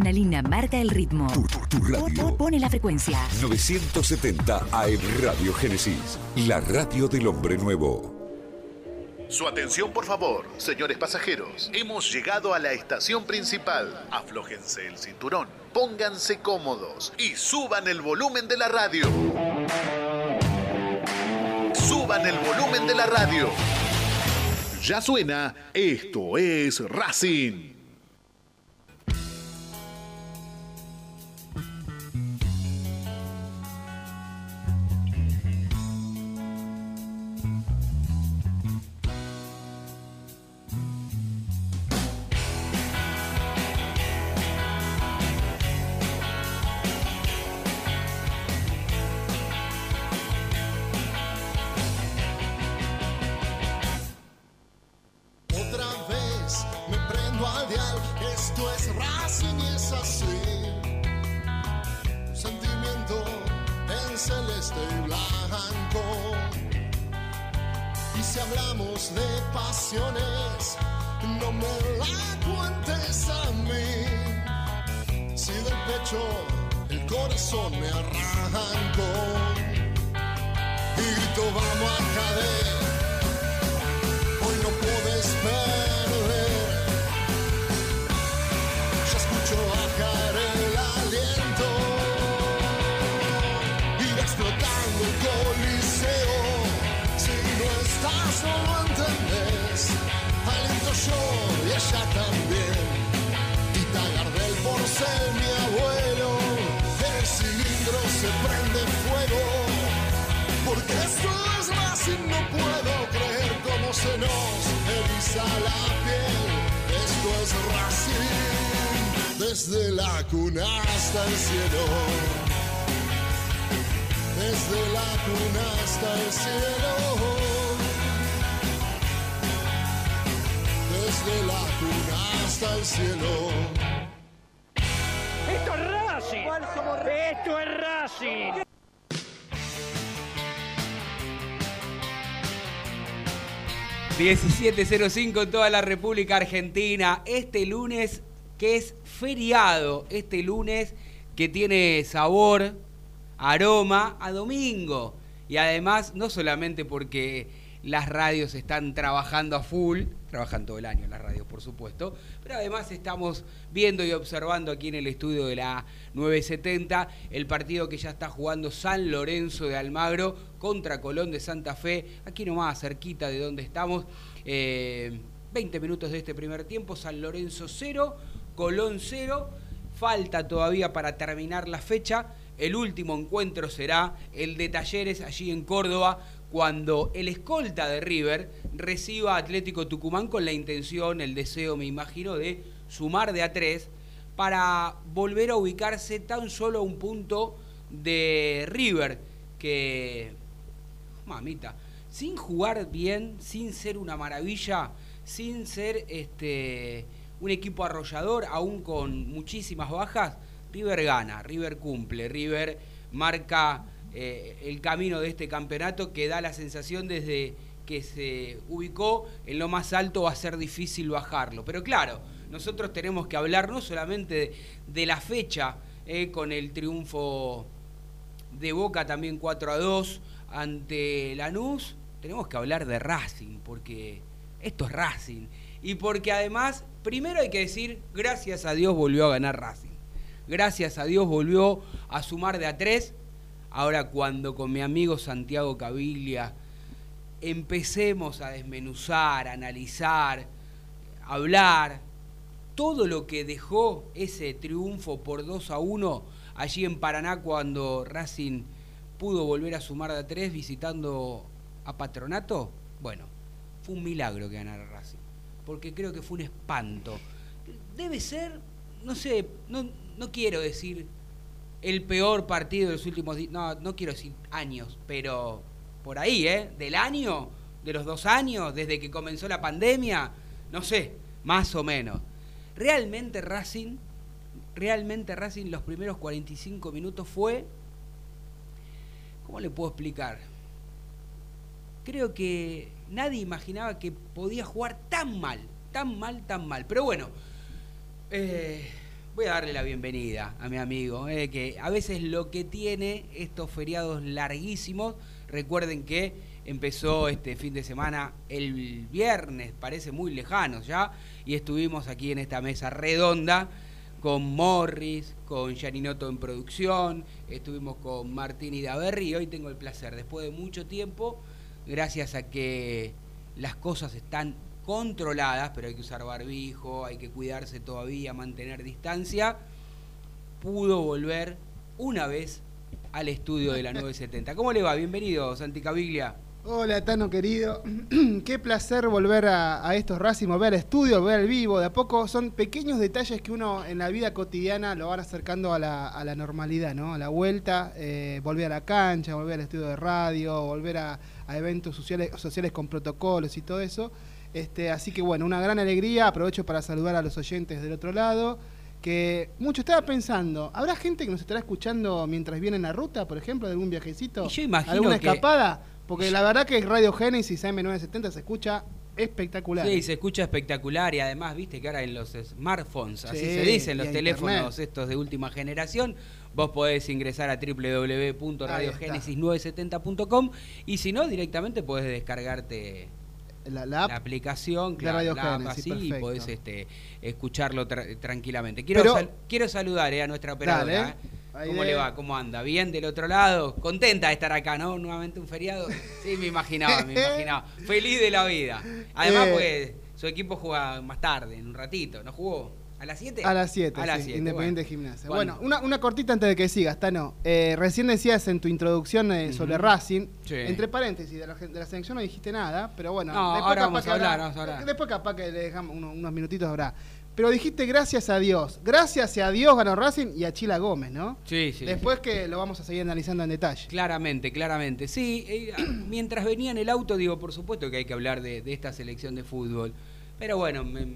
Adrenalina marca el ritmo. Tu, tu- tu radio. Pone la frecuencia. 970 AM Radio Génesis. La radio del hombre nuevo. Su atención, por favor, señores pasajeros. Hemos llegado a la estación principal. Aflójense el cinturón, pónganse cómodos y suban el volumen de la radio. Suban el volumen de la radio. Ya suena, esto es Racing. Se prende fuego. Porque esto es más y no puedo creer cómo se nos eriza la piel. Esto es Racing, desde la cuna hasta el cielo. Desde la cuna hasta el cielo. Desde la cuna hasta el cielo. ¡Esto es Racing! ¡Esto es Racing! ...17.05 en toda la República Argentina. Este lunes que es feriado. Este lunes que tiene sabor, aroma a domingo. Y además, no solamente porque las radios están trabajando a full, trabajan todo el año las radios por supuesto, pero además estamos viendo y observando aquí en el estudio de la 970 el partido que ya está jugando San Lorenzo de Almagro contra Colón de Santa Fe, aquí nomás cerquita de donde estamos. Eh, 20 minutos de este primer tiempo, San Lorenzo 0, Colón 0. Falta todavía para terminar la fecha. El último encuentro será el de Talleres allí en Córdoba, cuando el escolta de River reciba a Atlético Tucumán con la intención, el deseo, me imagino, de sumar de a tres para volver a ubicarse tan solo a un punto de River, que, mamita, sin jugar bien, sin ser una maravilla, sin ser este, un equipo arrollador, aún con muchísimas bajas, River gana, River cumple, River marca eh, el camino de este campeonato que da la sensación desde que se ubicó en lo más alto va a ser difícil bajarlo. Pero claro, nosotros tenemos que hablar no solamente de, la fecha eh, con el triunfo de Boca también 4 a 2 ante Lanús, tenemos que hablar de Racing, porque esto es Racing. Y porque además, primero hay que decir, gracias a Dios volvió a ganar Racing. Gracias a Dios volvió a sumar de a 3. Ahora cuando con mi amigo Santiago Caviglia empecemos a desmenuzar, a analizar, hablar, todo lo que dejó ese triunfo por 2 a 1 allí en Paraná cuando Racing pudo volver a sumar de a 3 visitando a Patronato, bueno, fue un milagro que ganara Racing, porque creo que fue un espanto. Debe ser, no sé, no, no quiero decir el peor partido de los últimos no, no quiero decir años, pero por ahí, ¿eh? Del año, de los dos años, desde que comenzó la pandemia, no sé, más o menos. Realmente Racing, realmente Racing los primeros 45 minutos fue, ¿cómo le puedo explicar? Creo que nadie imaginaba que podía jugar tan mal, tan mal, tan mal. Pero bueno, eh, voy a darle la bienvenida a mi amigo, eh, que a veces lo que tiene estos feriados larguísimos, recuerden que empezó este fin de semana el viernes, parece muy lejano ya, y estuvimos aquí en esta mesa redonda con Morris, con Janinoto en producción, estuvimos con Martín y Daverri y hoy tengo el placer, después de mucho tiempo, gracias a que las cosas están controladas, pero hay que usar barbijo, hay que cuidarse todavía, mantener distancia, pudo volver una vez al estudio de la 970. ¿Cómo le va? Bienvenido, Santi Caviglia. Hola, Tano querido. Qué placer volver a, estos Racing, volver al estudio, volver al vivo. De a poco son pequeños detalles que uno en la vida cotidiana lo van acercando a la, a la normalidad, ¿no? A la vuelta, eh, volver a la cancha, volver al estudio de radio, volver a, a eventos sociales, sociales con protocolos y todo eso. Este, así que bueno, una gran alegría. Aprovecho para saludar a los oyentes del otro lado. Que mucho estaba pensando, ¿habrá gente que nos estará escuchando mientras viene en la ruta, por ejemplo, de algún viajecito? Y yo imagino ¿Alguna que- escapada? Porque la verdad que Radio Génesis AM970 se escucha espectacular. Sí, se escucha espectacular y además, viste que ahora en los smartphones, así Sí, se dicen, los teléfonos internet. estos de última generación, vos podés ingresar a www.radiogenesis970.com y si no, directamente podés descargarte La, la app. la aplicación, claro, la app así, y perfecto. podés este, escucharlo tra- tranquilamente. Quiero, Pero- sal- quiero saludar eh, a nuestra operadora. Dale. eh. ¿Cómo de- le va? ¿Cómo anda? ¿Bien del otro lado? Contenta de estar acá, ¿no? Nuevamente un feriado. Sí, me imaginaba, me imaginaba. Feliz de la vida. Además, Eh. pues, su equipo juega más tarde, en un ratito. ¿No jugó? ¿A las 7? A las 7, A las 7. Independiente de Gimnasia. Bueno. Bueno, una, una cortita antes de que sigas, Tano. Eh, recién decías en tu introducción eh, sobre. Racing, Sí. entre paréntesis, de la, de la selección no dijiste nada, pero bueno. No, después ahora capaz vamos que hablar, habrá- vamos a hablar. Después capaz que le dejamos unos, unos minutitos habrá. Pero dijiste gracias a Dios. Gracias a Dios ganó Racing y a Chila Gómez, ¿no? Sí, sí. Después que lo vamos a seguir analizando en detalle. Claramente, claramente. Sí, eh, mientras venía en el auto, digo, por supuesto que hay que hablar de, de esta selección de fútbol. Pero bueno, me-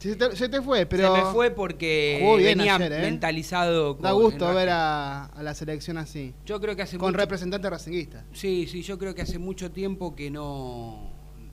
Se te, se te fue, pero se me fue porque venía ayer, ¿eh? mentalizado. da con- gusto en ver a, a la selección así. Yo creo que hace Con mucho- representantes racinguistas. Sí, sí, yo creo que hace mucho tiempo que no,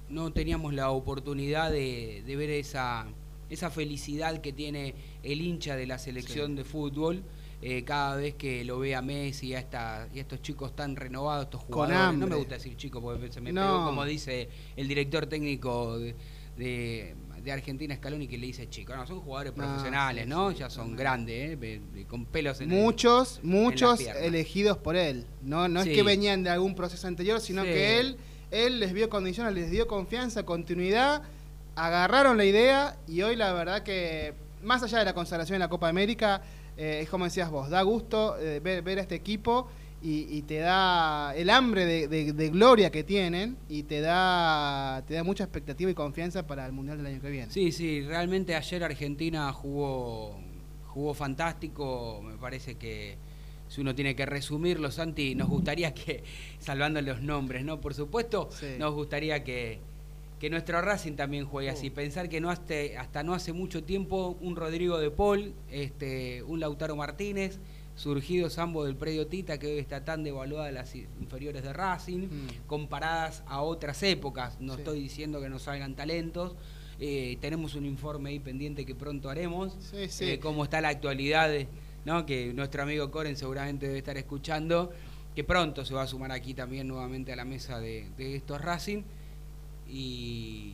no teníamos la oportunidad de, de ver esa, esa felicidad que tiene el hincha de la selección de fútbol eh, cada vez que lo ve a Messi y a, esta, y a estos chicos tan renovados, estos Con jugadores. No hambre. me gusta decir chicos porque se me No. pegó como dice el director técnico de, de, de Argentina Scaloni que le dice chico. No, son jugadores No, profesionales, sí, ¿no? sí, ya son grandes, ¿eh? Con pelos en el- Muchos, muchos piernas. elegidos por él. No, no Sí. es que venían de algún proceso anterior, sino que él, él les vio condiciones, les dio confianza, continuidad, agarraron la idea y hoy la verdad que, más allá de la consagración en la Copa América, eh, es como decías vos, da gusto eh, ver, ver a este equipo y, y te da el hambre de, de- de gloria que tienen y te da, te da mucha expectativa y confianza para el Mundial del año que viene. Sí, sí, realmente ayer Argentina jugó, jugó fantástico, me parece que si uno tiene que resumirlo, Santi, nos gustaría que, salvando los nombres, ¿no? Por supuesto, Sí. nos gustaría que, que nuestro Racing también juegue así. Oh. Pensar que no hasta, hasta no hace mucho tiempo un Rodrigo de Paul, este, un Lautaro Martínez, surgidos ambos del predio Tita, que hoy está tan devaluada en las inferiores de Racing, Mm. comparadas a otras épocas. No Sí. estoy diciendo que no salgan talentos. Eh, tenemos un informe ahí pendiente que pronto haremos. Sí, sí. Eh, cómo está la actualidad, de- ¿no? que nuestro amigo Coren seguramente debe estar escuchando, que pronto se va a sumar aquí también nuevamente a la mesa de, de estos Racing. Y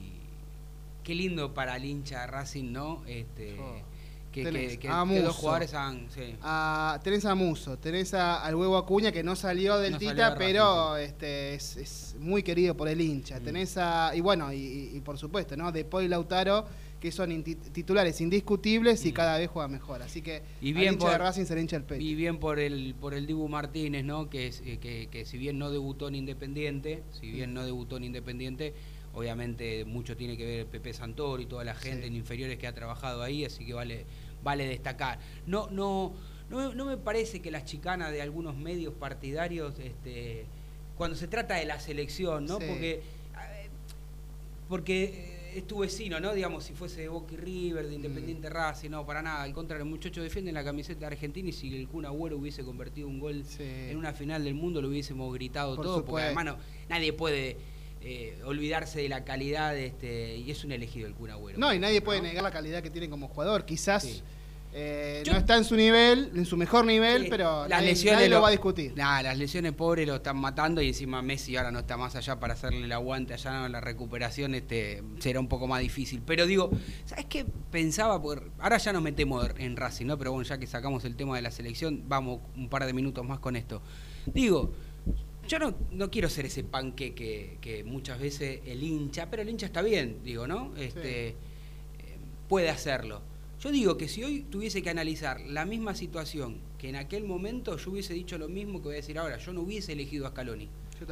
qué lindo para el hincha de Racing, ¿no? Este, Oh. Que, Tenés que- que- a que dos Musso. jugadores han... sí. a, tenés a Muso, tenés a- al huevo Acuña que no salió del No Tita, pero este, es, es muy querido por el hincha. Mm. Tenés a, y bueno, y, por supuesto, ¿no? De Paul y Lautaro, que son titulares indiscutibles y Mm. cada vez juega mejor. Así que Y al bien hincha por- de Racing se le hincha el pecho. Y bien por el por el Dibu Martínez, ¿no? Que, eh, que, que si bien no debutó en Independiente, si bien no debutó en Independiente, obviamente mucho tiene que ver Pepe Santor y toda la gente Sí. en inferiores que ha trabajado ahí, así que vale vale destacar. No no no, me- no me parece que las chicanas de algunos medios partidarios este cuando se trata de la selección, ¿no? Sí. Porque eh, porque eh, es tu vecino, ¿no? Digamos, si fuese de Boca y River, de Independiente Racing, no, para nada. Al contrario, el muchacho defiende la camiseta argentina y si el Kun Agüero hubiese convertido un gol Sí. en una final del mundo, lo hubiésemos gritado Por todo, porque supuesto. además no- nadie puede eh, olvidarse de la calidad, este y es un elegido el Kun Agüero. No, y nadie puede negar la calidad que tiene como jugador. Quizás Sí. Eh, Yo- no está en su nivel, en su mejor nivel, pero las nadie, lesiones nadie lo va a discutir. Nah, las lesiones pobres lo están matando y encima Messi ahora no está más allá para hacerle el aguante allá no, la recuperación este será un poco más difícil. Pero digo, ¿sabes qué pensaba? Por, ahora ya nos metemos en Racing, ¿no? Pero bueno, ya que sacamos el tema de la selección, vamos un par de minutos más con esto. Digo, yo no, no quiero ser ese panque que, que muchas veces el hincha, pero el hincha está bien, digo, ¿no? Este, eh, puede hacerlo. Yo digo que si hoy tuviese que analizar la misma situación que en aquel momento, yo hubiese dicho lo mismo que voy a decir ahora. Yo no hubiese elegido a Scaloni.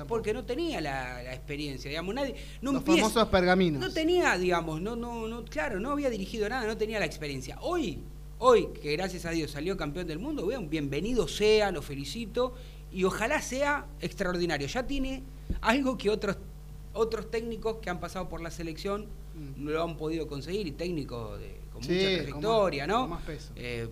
Porque no tenía la, la experiencia, digamos, nadie. No Los empieza- famosos pergaminos. no tenía, digamos, no, no, no, claro, no había dirigido nada, no tenía la experiencia. Hoy, hoy, que gracias a Dios salió campeón del mundo, vean, bienvenido sea, lo felicito, y ojalá sea extraordinario. Ya tiene algo que otros, otros técnicos que han pasado por la selección Mm. no lo han podido conseguir, y técnicos de, con Sí, mucha con trayectoria, más- ¿no? con más peso. Eh,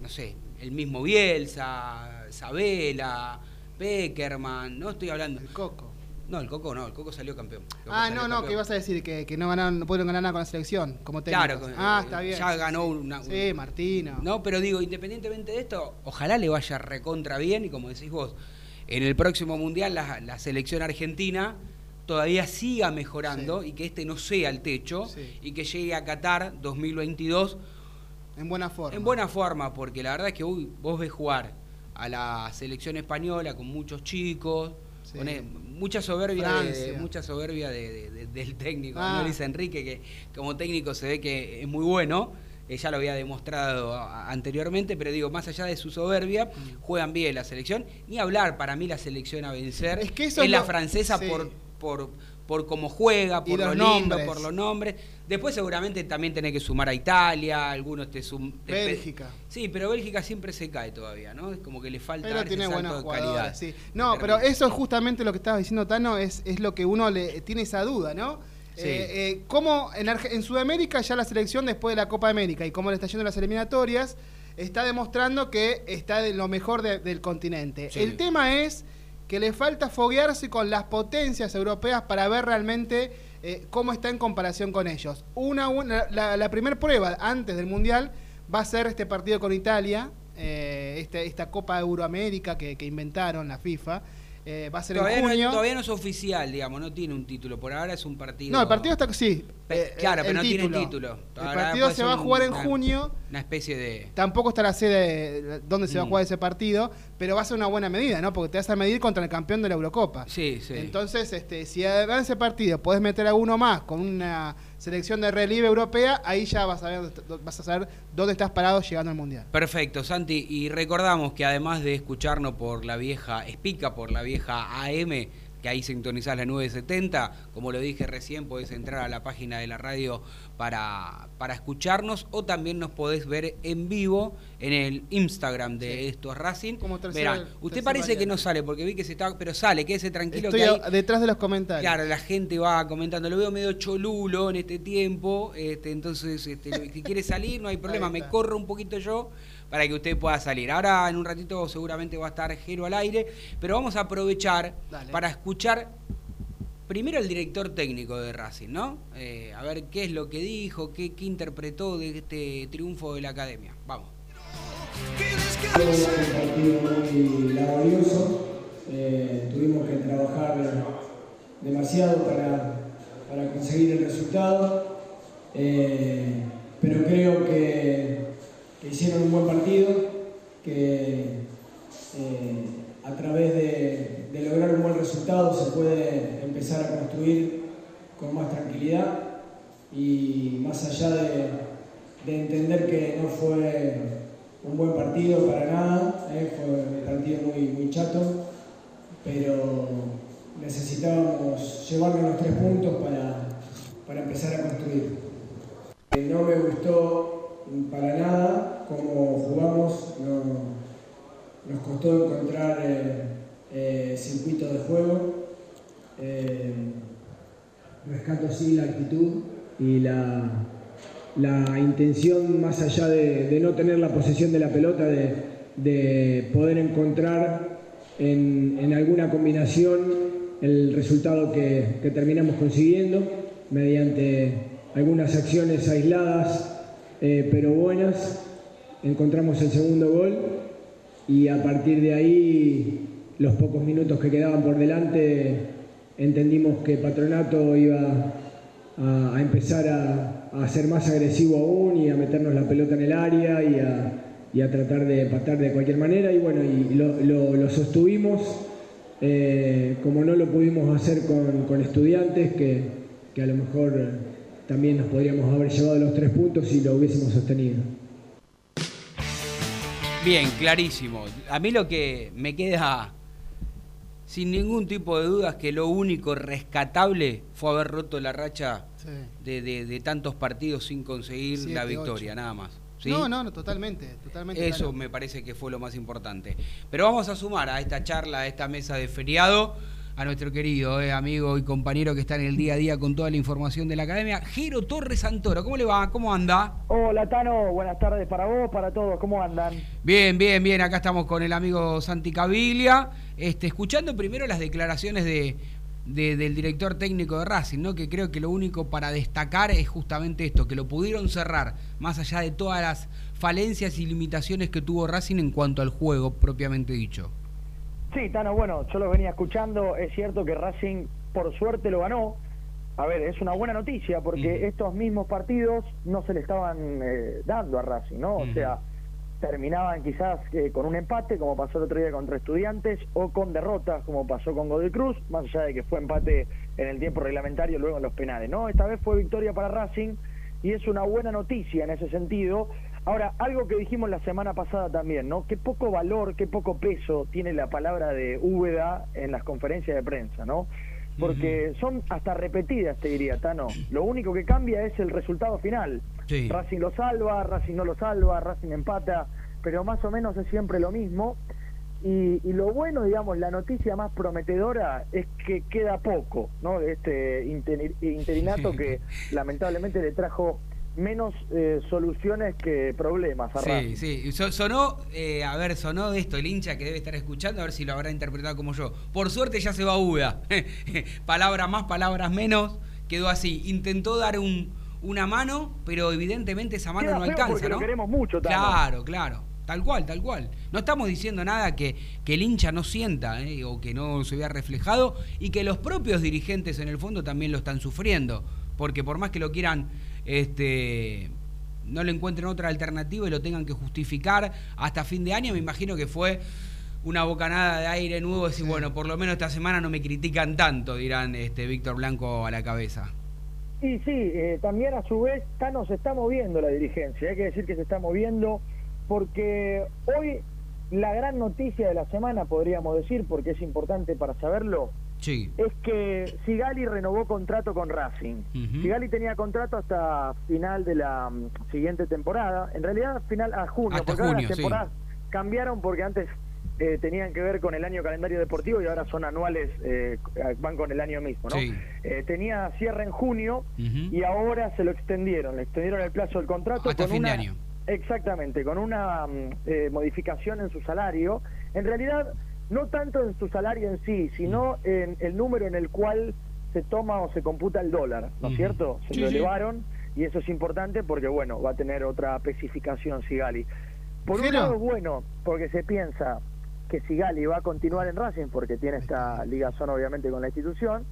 no sé, el mismo Bielsa, Sabela, Peckerman, no estoy hablando. El Coco. No, el Coco no, el Coco salió campeón. Coco Ah, salió no, no, campeón. que ibas a decir que, que no ganaron, no pudieron ganar nada con la selección, como técnicos. Claro, con- ah, eh, está bien. ya ganó sí. una- Sí, Martino. No, pero digo, independientemente de esto, ojalá le vaya recontra bien y como decís vos, en el próximo mundial la, la selección argentina todavía siga mejorando Sí. y que este no sea el techo Sí. y que llegue a Qatar 2022 En buena forma. en buena forma, porque la verdad es que hoy vos ves jugar a la selección española con muchos chicos, Sí. mucha soberbia, de, mucha soberbia de- de- de- del técnico, Ah. ¿no? Luis Enrique, que como técnico se ve que es muy bueno, eh, ya lo había demostrado a- anteriormente, pero digo, más allá de su soberbia, Mm. juegan bien la selección, ni hablar, para mí la selección a vencer Es que eso es la lo- francesa sí. por, por, por cómo juega, por lo los lindo, nombres. por los nombres. Después seguramente también tenés que sumar a Italia, algunos te suman... Bélgica. Sí, pero Bélgica siempre se cae todavía, ¿no? Es como que le falta Pero tiene buenos calidad. sí. No, pero eso es justamente lo que estabas diciendo, Tano, es, es lo que uno le tiene esa duda, ¿no? Sí. Eh, eh, cómo en, Arge- en Sudamérica ya la selección después de la Copa América y cómo le está yendo las eliminatorias, está demostrando que está de lo mejor de- del continente. Sí. El tema es que le falta foguearse con las potencias europeas para ver realmente eh, cómo está en comparación con ellos. Una, una- la, la primera prueba antes del Mundial va a ser este partido con Italia, eh, este- esta Copa Euroamérica que, que inventaron la FIFA. eh, va a ser Todavía en no, junio. todavía no es oficial, digamos, no tiene un título. Por ahora es un partido. No, el partido está sí. Pe- eh, claro, el pero no tiene título. El partido se va a un- jugar en junio. Una especie de. Tampoco está la sede donde se va a Mm. jugar ese partido, pero va a ser una buena medida, ¿no? Porque te vas a medir contra el campeón de la Eurocopa. Sí, sí. Entonces, este, si además de ese partido podés meter a uno más con una selección de relieve europea, ahí ya vas a, ver, vas a saber dónde estás parado llegando al Mundial. Perfecto, Santi. Y recordamos que además de escucharnos por la vieja, Espica por la vieja AM, que ahí sintonizás la 970, como lo dije recién, podés entrar a la página de la radio para, para escucharnos o también nos podés ver en vivo en el Instagram de Sí. Esto es Racing. Como tercera- Verán, usted parece que no sale porque vi que se está, pero sale, quédese tranquilo Estoy que ahí, a- detrás de los comentarios. Claro, la gente va comentando, lo veo medio cholulo en este tiempo, este, entonces este, si quiere salir no hay problema, me corro un poquito yo para que usted pueda salir. Ahora en un ratito seguramente va a estar Jero al aire, pero vamos a aprovechar Dale. para escuchar primero el director técnico de Racing, ¿no? Eh, a ver qué es lo que dijo, qué, qué interpretó de este triunfo de la academia. Vamos. Fue un partido muy laborioso, eh, tuvimos que trabajar demasiado para, para conseguir el resultado, eh, pero creo que, hicieron un buen partido, que eh, a través de, lograr un buen resultado se puede empezar a construir con más tranquilidad y más allá de, de entender que no fue un buen partido para nada, eh, fue un partido muy, muy chato, pero necesitábamos llevarnos los tres puntos para, para empezar a construir. Eh, No me gustó para nada cómo jugamos, no- nos costó encontrar eh, eh, circuitos de juego. Eh, rescato sí la actitud y la, la intención más allá de, de no tener la posesión de la pelota, de, de poder encontrar en, en alguna combinación el resultado que, que terminamos consiguiendo mediante algunas acciones aisladas eh, pero buenas. encontramos el segundo gol y a partir de ahí, los pocos minutos que quedaban por delante, entendimos que Patronato iba a, empezar a, ser más agresivo aún y a meternos la pelota en el área y a, tratar de empatar de cualquier manera. Y bueno, y lo, sostuvimos, eh, como no lo pudimos hacer con, estudiantes, que, que a lo mejor también nos podríamos haber llevado los tres puntos si lo hubiésemos sostenido. Bien, clarísimo. A mí lo que me queda sin ningún tipo de duda es que lo único rescatable fue haber roto la racha de, tantos partidos sin conseguir la victoria, nada más. No, no, no, totalmente, totalmente. Eso me parece que fue lo más importante. Pero vamos a sumar a esta charla, a esta mesa de feriado a nuestro querido eh, amigo y compañero que está en el día a día con toda la información de la academia, Jero Torres Santoro. ¿Cómo le va? ¿Cómo anda? Hola Tano, buenas tardes para vos, para todos. ¿Cómo andan? Bien, bien, bien. Acá estamos con el amigo Santi Caviglia, este, escuchando primero las declaraciones de, del director técnico de Racing, ¿no? que creo que lo único para destacar es justamente esto, que lo pudieron cerrar, más allá de todas las falencias y limitaciones que tuvo Racing en cuanto al juego propiamente dicho. Sí, Tano, bueno, yo lo venía escuchando, es cierto que Racing por suerte lo ganó. A ver, es una buena noticia porque estos mismos partidos no se le estaban eh, dando a Racing, ¿no? O sea, terminaban quizás eh, con un empate, como pasó el otro día contra Estudiantes, o con derrotas, como pasó con Godoy Cruz, más allá de que fue empate en el tiempo reglamentario, luego en los penales, ¿no? Esta vez fue victoria para Racing y es una buena noticia en ese sentido. Ahora, algo que dijimos la semana pasada también, ¿no? Qué poco valor, qué poco peso tiene la palabra de Úbeda en las conferencias de prensa, ¿no? Porque son hasta repetidas, te diría, Tano. Lo único que cambia es el resultado final. Racing lo salva, Racing no lo salva, Racing empata, pero más o menos es siempre lo mismo. Y, y, lo bueno, digamos, la noticia más prometedora es que queda poco, ¿no? De este interinato que lamentablemente le trajo menos eh, soluciones que problemas. A sí, sí. sonó, eh, a ver, sonó esto el hincha que debe estar escuchando, a ver si lo habrá interpretado como yo. Por suerte ya se va Uda. palabras más, palabras menos. Quedó así. Intentó dar un, una mano, pero evidentemente esa mano no alcanza, ¿no? Lo queremos mucho, Claro, claro. Tal cual, tal cual. No estamos diciendo nada que, que el hincha no sienta eh, o que no se vea reflejado y que los propios dirigentes en el fondo también lo están sufriendo. Porque por más que lo quieran este, no le encuentren otra alternativa y lo tengan que justificar hasta fin de año, me imagino que fue una bocanada de aire nuevo, decir, bueno, por lo menos esta semana no me critican tanto, dirán este Víctor Blanco a la cabeza. Y sí, eh, también a su vez está, se está moviendo la dirigencia, hay que decir que se está moviendo porque hoy la gran noticia de la semana, podríamos decir, porque es importante para saberlo, es que Sigali renovó contrato con Racing. Sigali tenía contrato hasta final de la mm, siguiente temporada, en realidad final a junio, porque ahora las temporadas cambiaron porque antes eh, tenían que ver con el año calendario deportivo y ahora son anuales, eh, van con el año mismo, ¿no? Eh, tenía cierre en junio y ahora se lo extendieron, le extendieron el plazo del contrato hasta fin de año. Exactamente, con una mm, modificación en su salario. En realidad no tanto en su salario en sí, sino en el número en el cual se toma o se computa el dólar, ¿no es cierto? Se lo elevaron y eso es importante porque, bueno, va a tener otra especificación Sigali. Por un lado es bueno, porque se piensa que Sigali va a continuar en Racing porque tiene esta ligazón obviamente con la institución,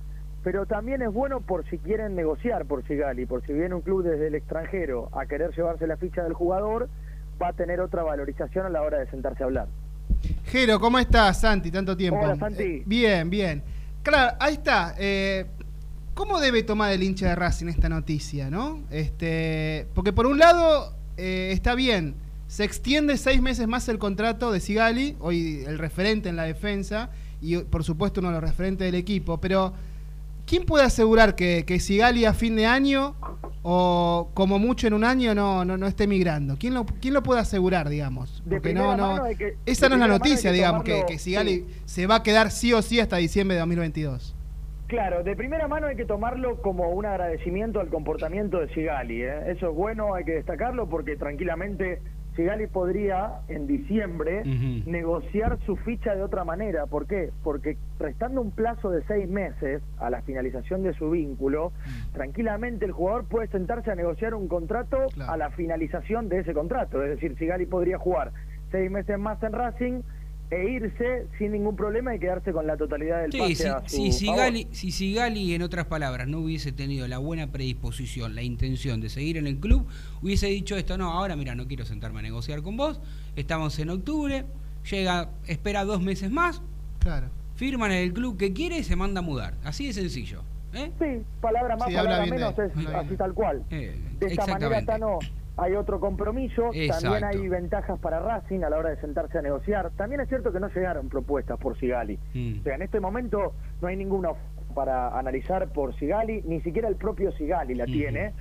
pero también es bueno por si quieren negociar por Sigali, por si viene un club desde el extranjero a querer llevarse la ficha del jugador, va a tener otra valorización a la hora de sentarse a hablar. Jero, ¿cómo estás, Santi? Tanto tiempo. Hola, Santi. Eh, bien, bien. Claro, ahí está. Eh, ¿Cómo debe tomar el hincha de Racing esta noticia, no? Este, porque por un lado eh, está bien, se extiende seis meses más el contrato de Sigali, hoy el referente en la defensa y por supuesto uno de los referentes del equipo, pero ¿quién puede asegurar que, que Sigali a fin de año o como mucho en un año no, no, no esté migrando. ¿Quién lo, quién lo puede asegurar, digamos? Porque no, no, esa no es la noticia, digamos, que, que Sigali se va a quedar sí o sí hasta diciembre de 2022. Claro, de primera mano hay que tomarlo como un agradecimiento al comportamiento de Sigali. ¿eh? Eso es bueno, hay que destacarlo porque tranquilamente Sigali podría en diciembre negociar su ficha de otra manera. ¿Por qué? Porque restando un plazo de seis meses a la finalización de su vínculo, tranquilamente el jugador puede sentarse a negociar un contrato Claro. a la finalización de ese contrato. Es decir, Sigali podría jugar seis meses más en Racing e irse sin ningún problema y quedarse con la totalidad del Sí, pase si, a su si, favor. Si Sigali, en otras palabras, no hubiese tenido la buena predisposición, la intención de seguir en el club, hubiese dicho esto, no, ahora mira, no quiero sentarme a negociar con vos, estamos en octubre, llega, espera dos meses más, Claro. firman en el club que quiere y se manda a mudar. Así de sencillo. ¿eh? Sí, palabra más, Sí, palabra menos, es así tal cual. Eh, De esta manera. Tano, hay otro compromiso, también hay ventajas para Racing a la hora de sentarse a negociar. También es cierto que no llegaron propuestas por Sigali. Mm. O sea, en este momento no hay ninguna para analizar por Sigali, ni siquiera el propio Sigali la tiene.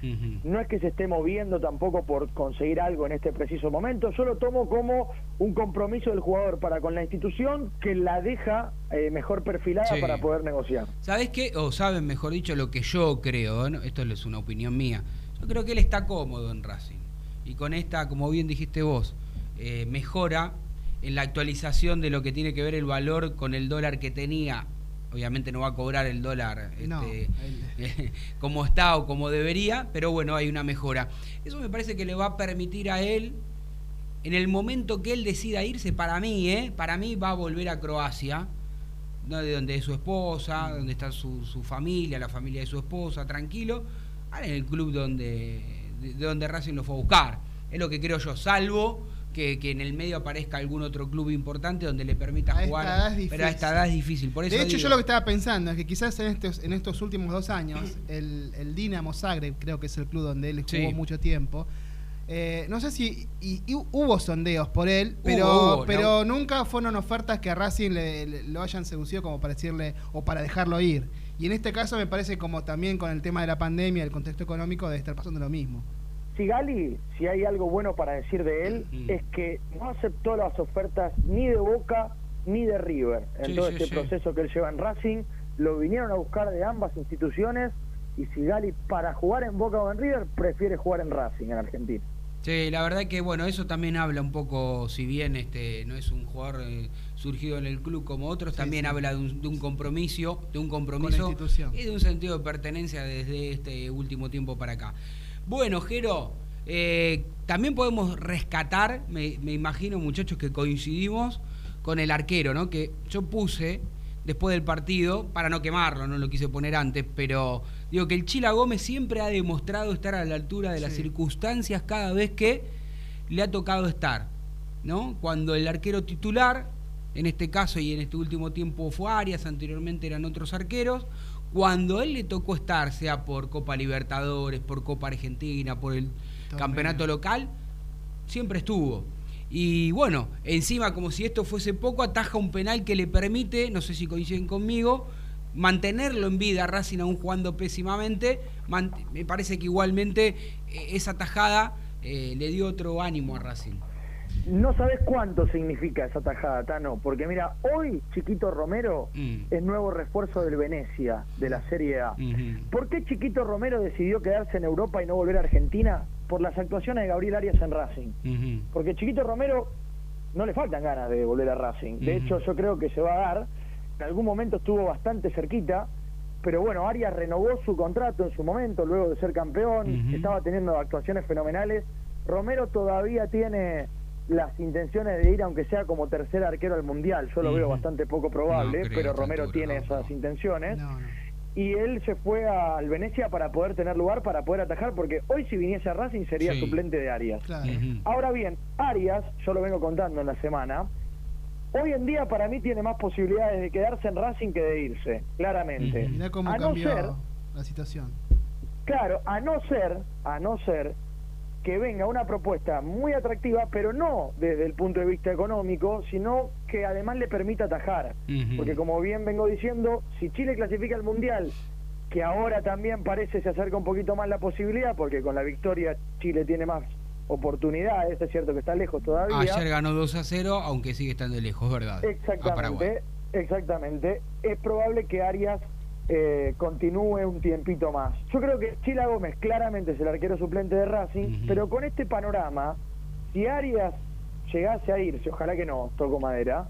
No es que se esté moviendo tampoco por conseguir algo en este preciso momento, yo lo tomo como un compromiso del jugador para con la institución que la deja eh, mejor perfilada Sí. para poder negociar. ¿Sabés qué? O saben, mejor dicho, lo que yo creo, ¿no? esto es una opinión mía. Yo creo que él está cómodo en Racing. Y con esta, como bien dijiste vos, eh, mejora en la actualización de lo que tiene que ver el valor con el dólar que tenía. Obviamente no va a cobrar el dólar No, este, el- como está o como debería, pero bueno, hay una mejora. Eso me parece que le va a permitir a él, en el momento que él decida irse, para mí, ¿eh? para mí va a volver a Croacia, ¿no? de donde es su esposa, donde está su, su familia, la familia de su esposa, tranquilo, ahora en el club donde, de, de donde Racing lo fue a buscar. Es lo que creo yo, salvo que, que en el medio aparezca algún otro club importante donde le permita A esta jugar. edad es pero a esta edad es difícil. Por eso de hecho, digo- yo lo que estaba pensando es que quizás en estos, en estos últimos dos años, el, el Dinamo Zagreb, creo que es el club donde él jugó Sí. mucho tiempo, eh, no sé si y- y hubo sondeos por él, pero, Hubo, hubo, pero nunca fueron ofertas que a Racing le, le- lo hayan seducido como para decirle o para dejarlo ir. Y en este caso me parece como también con el tema de la pandemia, el contexto económico, debe estar pasando lo mismo. Sigali, si hay algo bueno para decir de él, Mm. es que no aceptó las ofertas ni de Boca ni de River en Sí, todo sí, este sí. proceso que él lleva en Racing. Lo vinieron a buscar de ambas instituciones y Sigali, para jugar en Boca o en River, prefiere jugar en Racing, en Argentina. Sí, la verdad que bueno, eso también habla un poco, si bien este no es un jugador eh, surgido en el club como otros, Sí, también sí. habla de un, de un compromiso, de un compromiso y de un sentido de pertenencia desde este último tiempo para acá. Bueno, Jero, eh, también podemos rescatar, me, me imagino muchachos que coincidimos con el arquero, ¿no? Que yo puse después del partido, para no quemarlo, no lo quise poner antes, pero digo que el Chila Gómez siempre ha demostrado estar a la altura de las Sí. circunstancias cada vez que le ha tocado estar, ¿no? Cuando el arquero titular, en este caso y en este último tiempo fue Arias, anteriormente eran otros arqueros, cuando él le tocó estar, sea por Copa Libertadores, por Copa Argentina, por el campeonato local, siempre estuvo. Y bueno, encima como si esto fuese poco, ataja un penal que le permite, no sé si coinciden conmigo, mantenerlo en vida, Racing aún jugando pésimamente. Me parece que igualmente eh, esa tajada eh, le dio otro ánimo a Racing. No sabes cuánto significa esa tajada, Tano, porque mira, hoy Chiquito Romero Mm. es nuevo refuerzo del Venecia, de la Serie A. ¿Por qué Chiquito Romero decidió quedarse en Europa y no volver a Argentina? Por las actuaciones de Gabriel Arias en Racing. Porque Chiquito Romero no le faltan ganas de volver a Racing. De hecho, yo creo que se va a dar. En algún momento estuvo bastante cerquita, pero bueno, Arias renovó su contrato en su momento, luego de ser campeón, estaba teniendo actuaciones fenomenales. Romero todavía tiene las intenciones de ir, aunque sea como tercer arquero al Mundial. Yo lo veo bastante poco probable, No creo a pero Romero tiene no, esas no. intenciones No, no. y él se fue al Venecia para poder tener lugar, para poder atajar, porque hoy si viniese a Racing sería Sí. suplente de Arias. Claro. Ahora bien, Arias, yo lo vengo contando en la semana, hoy en día para mí tiene más posibilidades de quedarse en Racing que de irse, claramente. Mirá cómo a no cambió ser, la situación. claro, a no ser, a no ser que venga una propuesta muy atractiva, pero no desde el punto de vista económico, sino que además le permita atajar. Porque como bien vengo diciendo, si Chile clasifica al Mundial, que ahora también parece se acerca un poquito más la posibilidad, porque con la victoria Chile tiene más oportunidades, es cierto que está lejos todavía. Ayer ganó 2 a 0, aunque sigue estando lejos, ¿verdad? Exactamente, exactamente. Es probable que Arias eh, continúe un tiempito más. Yo creo que Chila Gómez claramente es el arquero suplente de Racing, pero con este panorama, si Arias llegase a irse, ojalá que no, toco madera,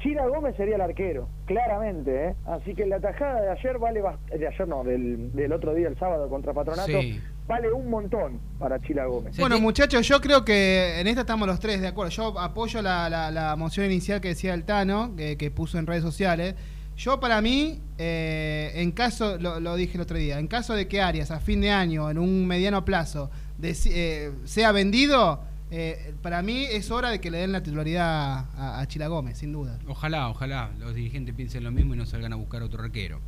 Chira Gómez sería el arquero, claramente, ¿eh? Así que la tajada de ayer vale de ayer no, del, del otro día, el sábado contra Patronato, Sí. vale un montón para Chila Gómez. Bueno, muchachos, yo creo que en esta estamos los tres de acuerdo. Yo apoyo la, la- la moción inicial que decía el Tano, que, que puso en redes sociales. Yo, para mí, eh, en caso, lo, lo dije el otro día, en caso de que Arias a fin de año, en un mediano plazo, eh, sea vendido, eh, para mí es hora de que le den la titularidad a, a Chila Gómez, sin duda. Ojalá, ojalá los dirigentes piensen lo mismo y no salgan a buscar otro arquero.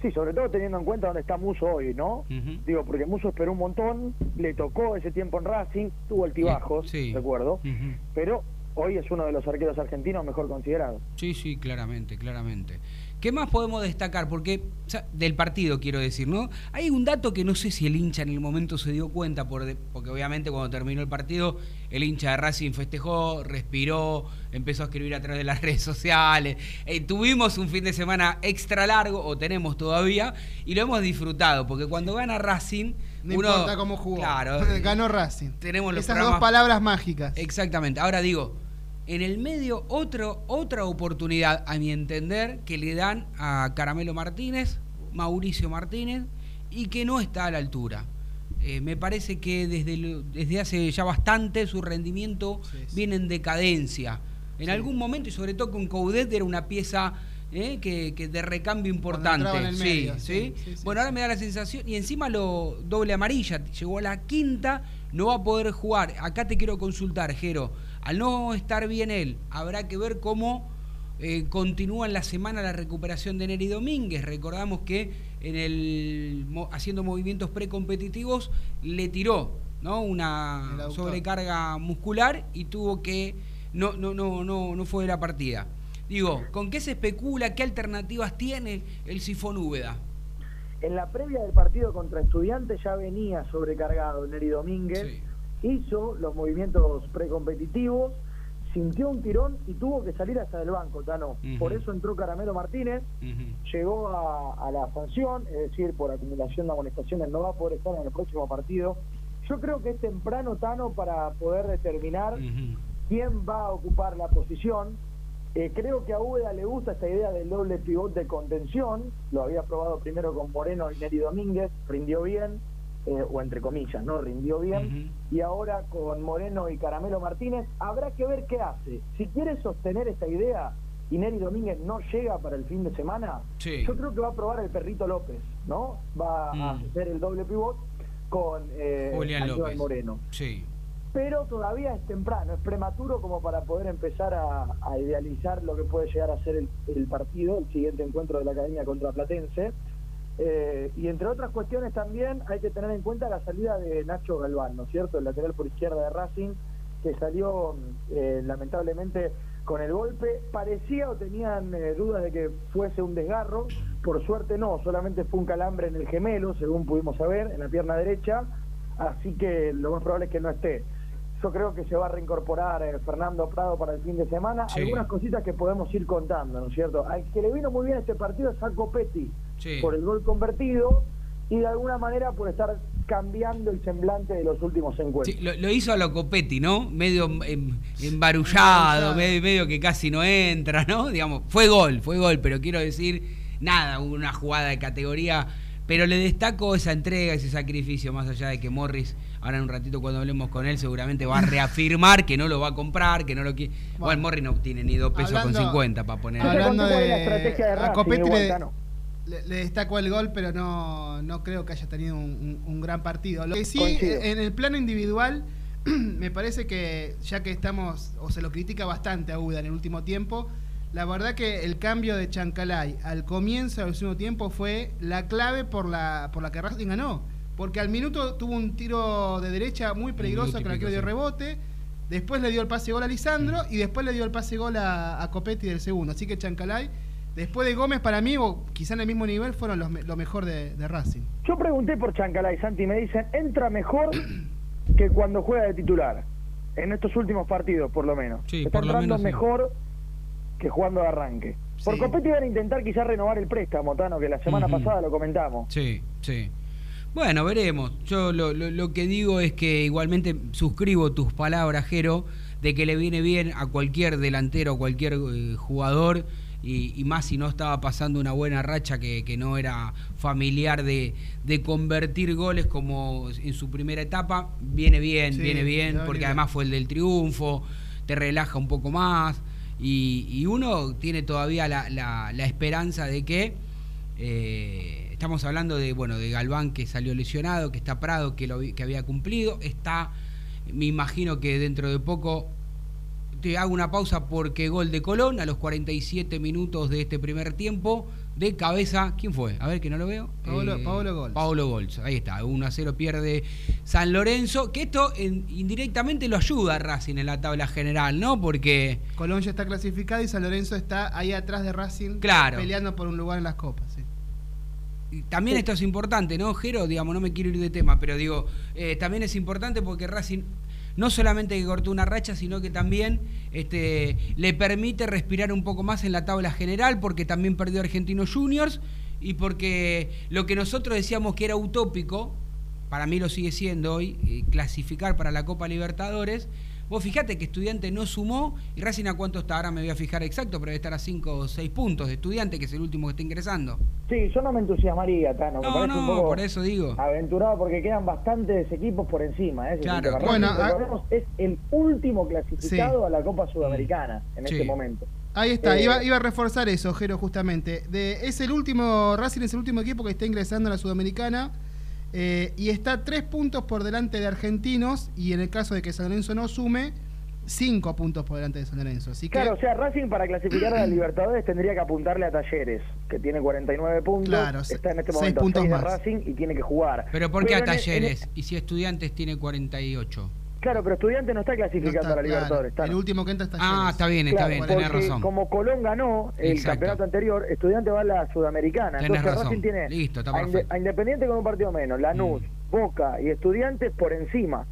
Sí, sobre todo teniendo en cuenta dónde está Muso hoy, ¿no? Digo, porque Muso esperó un montón, le tocó ese tiempo en Racing, tuvo altibajos, Sí. recuerdo, pero hoy es uno de los arqueros argentinos mejor considerados. Sí, sí, claramente, claramente. ¿Qué más podemos destacar? Porque, o sea, del partido quiero decir, ¿no? Hay un dato que no sé si el hincha en el momento se dio cuenta, por de- porque obviamente cuando terminó el partido, el hincha de Racing festejó, respiró, empezó a escribir a través de las redes sociales. Eh, tuvimos un fin de semana extra largo, o tenemos todavía, y lo hemos disfrutado, porque cuando gana Racing, No uno. importa cómo jugó. Claro. Ganó Racing. Tenemos los Esas programas- dos palabras mágicas. Exactamente. Ahora digo, en el medio otro, otra oportunidad, a mi entender, que le dan a Caramelo Martínez, Mauricio Martínez, y que no está a la altura. Eh, me parece que desde, desde hace ya bastante su rendimiento Sí, sí. viene en decadencia. En Sí. algún momento, y sobre todo con Coudet, era una pieza eh, que, que de recambio importante. en el medio, sí. Bueno, ahora me da la sensación, y encima lo doble amarilla, llegó a la quinta, no va a poder jugar. Acá te quiero consultar, Jero. Al no estar bien él, habrá que ver cómo eh, continúa en la semana la recuperación de Neri Domínguez. Recordamos que en el haciendo movimientos precompetitivos le tiró una sobrecarga muscular y tuvo que no no no no no fue de la partida. Digo, ¿con qué se especula? ¿Qué alternativas tiene el sifón Úbeda? En la previa del partido contra Estudiantes ya venía sobrecargado Neri Domínguez, Sí. Hizo los movimientos precompetitivos, sintió un tirón y tuvo que salir hasta el banco, Tano. Por eso entró Caramelo Martínez, llegó a, a la sanción, es decir, por acumulación de amonestaciones no va a poder estar en el próximo partido. Yo creo que es temprano, Tano, para poder determinar quién va a ocupar la posición. Eh, creo que a Úbeda le gusta esta idea del doble pivot de contención. Lo había probado primero con Moreno y Neri Domínguez, rindió bien, eh, o entre comillas, ¿no? Rindió bien. Y ahora con Moreno y Caramelo Martínez, habrá que ver qué hace. Si quiere sostener esta idea y Neri Domínguez no llega para el fin de semana, Sí. yo creo que va a probar el Perrito López, ¿no? Va a Mm. hacer el doble pivot con eh, Julián López. Moreno Sí. pero todavía es temprano, es prematuro como para poder empezar a, a idealizar lo que puede llegar a ser el, el partido, el siguiente encuentro de la Academia contra Platense. Eh, y entre otras cuestiones también hay que tener en cuenta la salida de Nacho Galván, ¿no es cierto? El lateral por izquierda de Racing, que salió eh, lamentablemente con el golpe. Parecía o tenían eh, dudas de que fuese un desgarro, por suerte no, solamente fue un calambre en el gemelo, según pudimos saber, en la pierna derecha, así que lo más probable es que no esté. Yo creo que se va a reincorporar eh, Fernando Prado para el fin de semana. Sí. Algunas cositas que podemos ir contando, ¿no es cierto? Al que le vino muy bien este partido es a Copetti, Sí. por el gol convertido y de alguna manera por estar cambiando el semblante de los últimos encuentros. Sí, lo, lo hizo a lo Copetti, ¿no? Medio em, embarullado, Embarullado. medio, medio que casi no entra, ¿no? Digamos, fue gol, fue gol, pero quiero decir, nada, una jugada de categoría. Pero le destaco esa entrega, ese sacrificio, más allá de que Morris, ahora en un ratito cuando hablemos con él, seguramente va a reafirmar que no lo va a comprar, que no lo quiere. Bueno, Bueno. Morris no tiene ni dos pesos Hablando- con 50 para poner. Hablando es la de- estrategia de a Racing, Copetti le- Tano. Le, le destaco el gol, pero no, no creo que haya tenido un, un- un gran partido. Lo que sí, Coincido. en el plano individual, me parece que ya que estamos, o se lo critica bastante a Uda en el último tiempo, la verdad que el cambio de Chancalay al comienzo del segundo tiempo fue la clave por la, por la que Racing ganó. Porque al minuto tuvo un tiro de derecha muy peligroso que que dio rebote. Después le dio el pase gol a Lisandro y después le dio el pase gol a, a Copetti del segundo. Así que Chancalay, después de Gómez, para mí, o quizá en el mismo nivel, fueron los lo mejor de, de Racing. Yo pregunté por Chancalay, Santi, y me dicen, entra mejor que cuando juega de titular. En estos últimos partidos, por lo menos. Sí, Está por lo entrando sí. mejor que jugando de arranque. Por. Copetti van a intentar quizás renovar el préstamo, Tano, que la semana pasada lo comentamos. Sí, sí. Bueno, veremos. Yo lo, lo- lo que digo es que igualmente suscribo tus palabras, Jero, de que le viene bien a cualquier delantero, a cualquier eh, jugador, y, y más si no estaba pasando una buena racha que, que no era familiar de, de convertir goles como en su primera etapa. Viene bien, Sí, viene bien, porque además fue el del triunfo, te relaja un poco más, y, y uno tiene todavía la, la- la esperanza de que eh, estamos hablando de bueno de Galván que salió lesionado, que está Prado que lo que había cumplido, está me imagino que dentro de poco te hago una pausa porque gol de Colón a los 47 minutos de este primer tiempo de cabeza, ¿quién fue? A ver que no lo veo. Paolo- Paolo Golz. Paolo Golz, ahí está, 1 a 0 pierde San Lorenzo, que esto en- indirectamente lo ayuda a Racing en la tabla general, ¿no? Porque Colón ya está clasificado y San Lorenzo está ahí atrás de Racing Claro. peleando por un lugar en las copas. sí. También esto es importante, ¿no, Jero? Digamos, no me quiero ir de tema, pero digo, eh, también es importante porque Racing no solamente que cortó una racha, sino que también este, le permite respirar un poco más en la tabla general, porque también perdió Argentinos Juniors y porque lo que nosotros decíamos que era utópico, para mí lo sigue siendo hoy, eh, clasificar para la Copa Libertadores. Vos fijate que Estudiante no sumó y Racing a cuánto está, ahora me voy a fijar exacto, pero debe estar a 5 o 6 puntos de Estudiante, que es el último que está ingresando. Sí, yo no me entusiasmaría, Tano. me No, parece un poco por eso digo. Aventurado porque quedan bastantes equipos por encima. ¿eh? Claro. Racing, Bueno, ah- es el último clasificado a la Copa Sudamericana en Sí. este momento. Ahí está, Eh, iba, iba a reforzar eso, Jero, justamente. De, es el último, Racing es el último equipo que está ingresando a la Sudamericana eh, y está tres puntos por delante de Argentinos y en el caso de que San Lorenzo no sume, cinco puntos por delante de San Lorenzo. Así que, Claro, o sea, Racing para clasificar a la Libertadores tendría que apuntarle a Talleres, que tiene 49 puntos, Claro, está en este seis momento puntos seis de más. Racing y tiene que jugar. Pero ¿por qué a Talleres? Y si Estudiantes tiene 48. Claro, pero Estudiante no está no clasificando está, a la claro, Libertadores. El último que entra es Talleres. Ah, está bien, está Claro, bien, tenés razón. Como Colón ganó el Exacto. campeonato anterior, Estudiante va a la Sudamericana. Tenés Entonces razón. Racing tiene Listo, está a, Inde- perfecto. a Independiente con un partido menos, Lanús, Boca y Estudiantes por encima.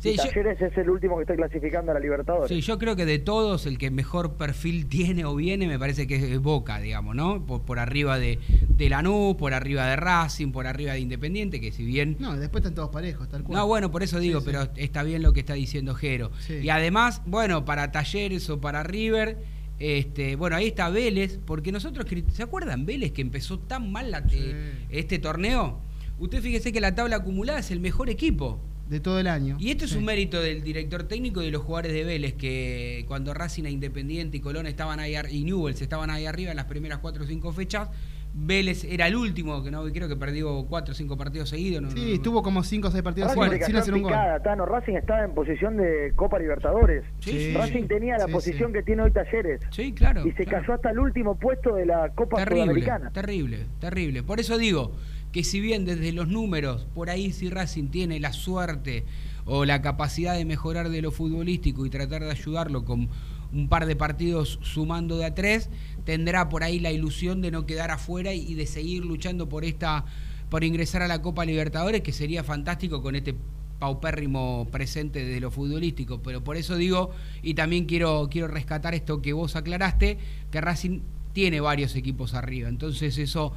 Sí, y yo- Talleres es el último que está clasificando a la Libertadores. Sí, yo creo que de todos el que mejor perfil tiene o viene me parece que es Boca, digamos, ¿no? Por, por arriba de, de Lanús, por arriba de Racing, por arriba de Independiente, que si bien... No, después están todos parejos, tal cual. No, bueno, por eso digo, Sí, sí. pero está bien lo que está diciendo Jero. Sí. Y además, bueno, para Talleres o para River, este, bueno, ahí está Vélez, porque nosotros, ¿se acuerdan Vélez que empezó tan mal la- eh, este torneo? Usted fíjese que la tabla acumulada es el mejor equipo. De todo el año. Y esto es Sí. un mérito del director técnico y de los jugadores de Vélez, que cuando Racing e Independiente y Colón estaban ahí y Newell's estaban ahí arriba en las primeras cuatro o cinco fechas, Vélez era el último, que no creo que perdió cuatro o cinco partidos seguidos. no- Sí, no- estuvo como cinco o seis partidos Racing sin, hacer un gol. picada, Tano. Racing estaba en posición de Copa Libertadores. Sí, sí, Racing sí. tenía la Sí, posición sí. que tiene hoy Talleres. Sí, claro. y se claro. cayó hasta el último puesto de la Copa Terrible, Sudamericana. terrible, terrible. Por eso digo que si bien desde los números, por ahí si Racing tiene la suerte o la capacidad de mejorar de lo futbolístico y tratar de ayudarlo con un par de partidos sumando de a tres, tendrá por ahí la ilusión de no quedar afuera y de seguir luchando por esta, por ingresar a la Copa Libertadores, que sería fantástico con este paupérrimo presente de lo futbolístico. Pero por eso digo, y también quiero, quiero rescatar esto que vos aclaraste, que Racing tiene varios equipos arriba. Entonces eso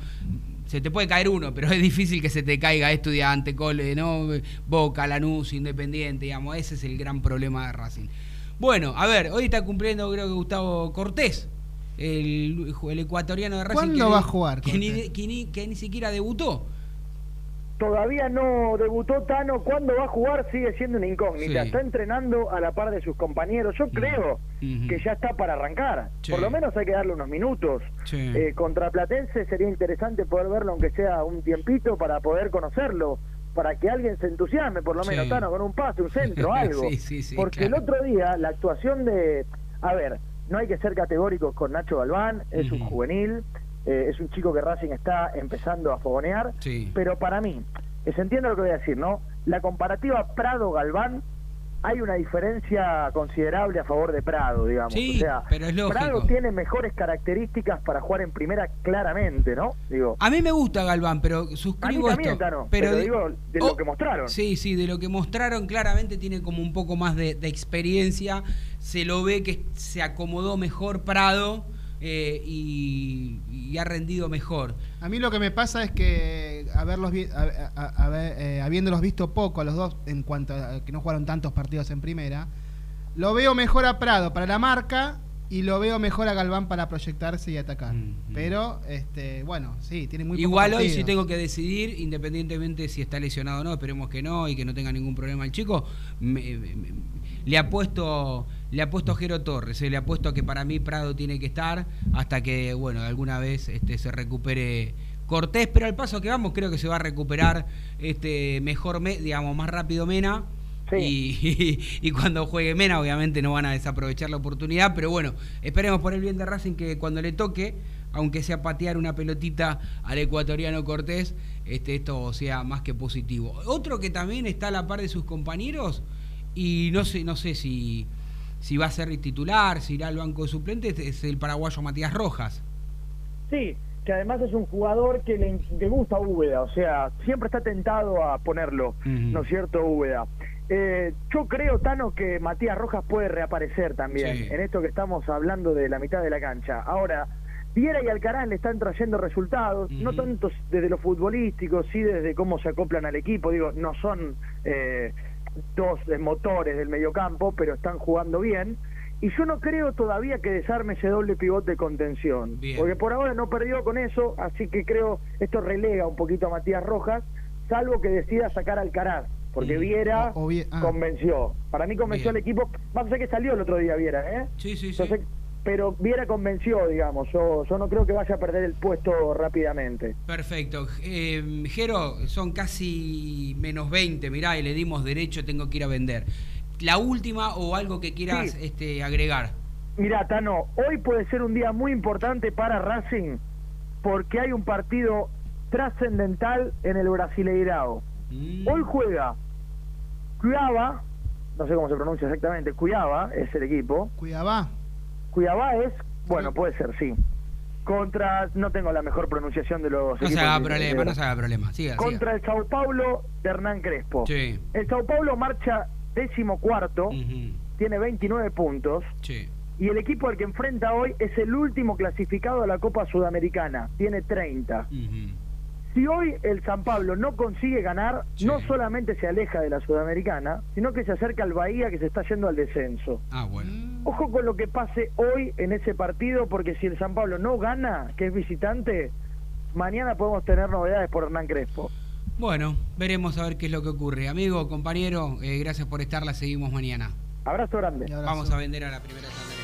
se te puede caer uno, pero es difícil que se te caiga estudiante, cole, ¿no? Boca, Lanús, Independiente, digamos, ese es el gran problema de Racing. Bueno, a ver, hoy está cumpliendo creo que Gustavo Cortés, el, el ecuatoriano de Racing. ¿Cuándo que va ni- a jugar, Que ni, que ni- que ni siquiera debutó. Todavía no debutó Tano. ¿Cuándo va a jugar? Sigue siendo una incógnita. Sí. Está entrenando a la par de sus compañeros. Yo creo Ujú. que ya está para arrancar. Sí. Por lo menos hay que darle unos minutos. Sí. Eh, contra Platense sería interesante poder verlo, aunque sea un tiempito, para poder conocerlo. Para que alguien se entusiasme, por lo menos, Tano, con un pase, un centro, algo. Porque claro. el otro día, la actuación de. A ver, no hay que ser categóricos con Nacho Galván, es un juvenil, eh, es un chico que Racing está empezando a fogonear. Sí. Pero para mí, se entiende lo que voy a decir, ¿no? La comparativa Prado-Galván, hay una diferencia considerable a favor de Prado, digamos. Sí, o sea, pero es. Prado tiene mejores características para jugar en primera claramente, ¿no? Digo, A mí me gusta Galván, pero a mí suscribo también, esto. Tano, pero, di- digo, de Oh, lo que mostraron. Sí, sí, de lo que mostraron claramente tiene como un poco más de, de experiencia. Se lo ve que se acomodó mejor Prado eh, y, y ha rendido mejor. A mí lo que me pasa es que haberlos vi- a- a- a- haber- eh, habiéndolos visto poco a los dos en cuanto a que no jugaron tantos partidos en primera, lo veo mejor a Prado para la marca y lo veo mejor a Galván para proyectarse y atacar. Pero, este, bueno, sí, tiene muy Igual hoy si tengo que decidir, independientemente si está lesionado o no, esperemos que no y que no tenga ningún problema el chico, me- me- me- le apuesto le apuesto a Jero Torres, eh, le apuesto a que para mí Prado tiene que estar hasta que, bueno, alguna vez este, se recupere Cortés, pero al paso que vamos creo que se va a recuperar este mejor, me- digamos, más rápido Mena. Y, y cuando juegue Mena, obviamente no van a desaprovechar la oportunidad, pero bueno, esperemos por el bien de Racing que cuando le toque, aunque sea patear una pelotita al ecuatoriano Cortés, este, esto sea más que positivo. Otro que también está a la par de sus compañeros, y no sé, no sé si, si va a ser titular, si irá al banco de suplentes, es el paraguayo Matías Rojas. Sí, que además es un jugador que le, le gusta Úbeda, o sea, siempre está tentado a ponerlo, ¿no es cierto, Úbeda? Eh, yo creo, Tano, que Matías Rojas puede reaparecer también Sí. en esto que estamos hablando de la mitad de la cancha. Ahora, Viera y Alcaraz le están trayendo resultados, no tanto desde lo futbolístico, sí desde cómo se acoplan al equipo. Digo, no son eh, dos motores del mediocampo, pero están jugando bien. Y yo no creo todavía que desarme ese doble pivote de contención. Bien. Porque por ahora no perdió con eso, así que creo esto relega un poquito a Matías Rojas, salvo que decida sacar al Alcaraz. Porque Viera O- o bien- ah. convenció. Para mí convenció Bien. al equipo. Más allá que salió el otro día Viera, ¿eh? Sí, sí, Entonces, pero Viera convenció, digamos. Yo, yo no creo que vaya a perder el puesto rápidamente. Perfecto. Eh, Jero, son casi menos 20, mirá, y le dimos derecho, tengo que ir a vender. La última o algo que quieras Sí. este, agregar. Mira, Tano, hoy puede ser un día muy importante para Racing porque hay un partido trascendental en el Brasileirao. Mm. Hoy juega Cuiabá, no sé cómo se pronuncia exactamente, Cuiabá es el equipo. Cuiabá. Cuiabá es, bueno, puede ser, sí. Contra, no tengo la mejor pronunciación de los No se haga de- problema, de- no se haga problema. Siga, siga. contra el Sao Paulo de Hernán Crespo. Sí. El Sao Paulo marcha décimo cuarto, tiene 29 puntos. Sí. Y el equipo al que enfrenta hoy es el último clasificado a la Copa Sudamericana, tiene 30. Si hoy el San Pablo no consigue ganar, no solamente se aleja de la Sudamericana, sino que se acerca al Bahía que se está yendo al descenso. Ah, bueno. Ojo con lo que pase hoy en ese partido, porque si el San Pablo no gana, que es visitante, mañana podemos tener novedades por Hernán Crespo. Bueno, veremos a ver qué es lo que ocurre. Amigo, compañero, eh, gracias por estar, la seguimos mañana. Abrazo grande. Vamos a vender a la primera tanda de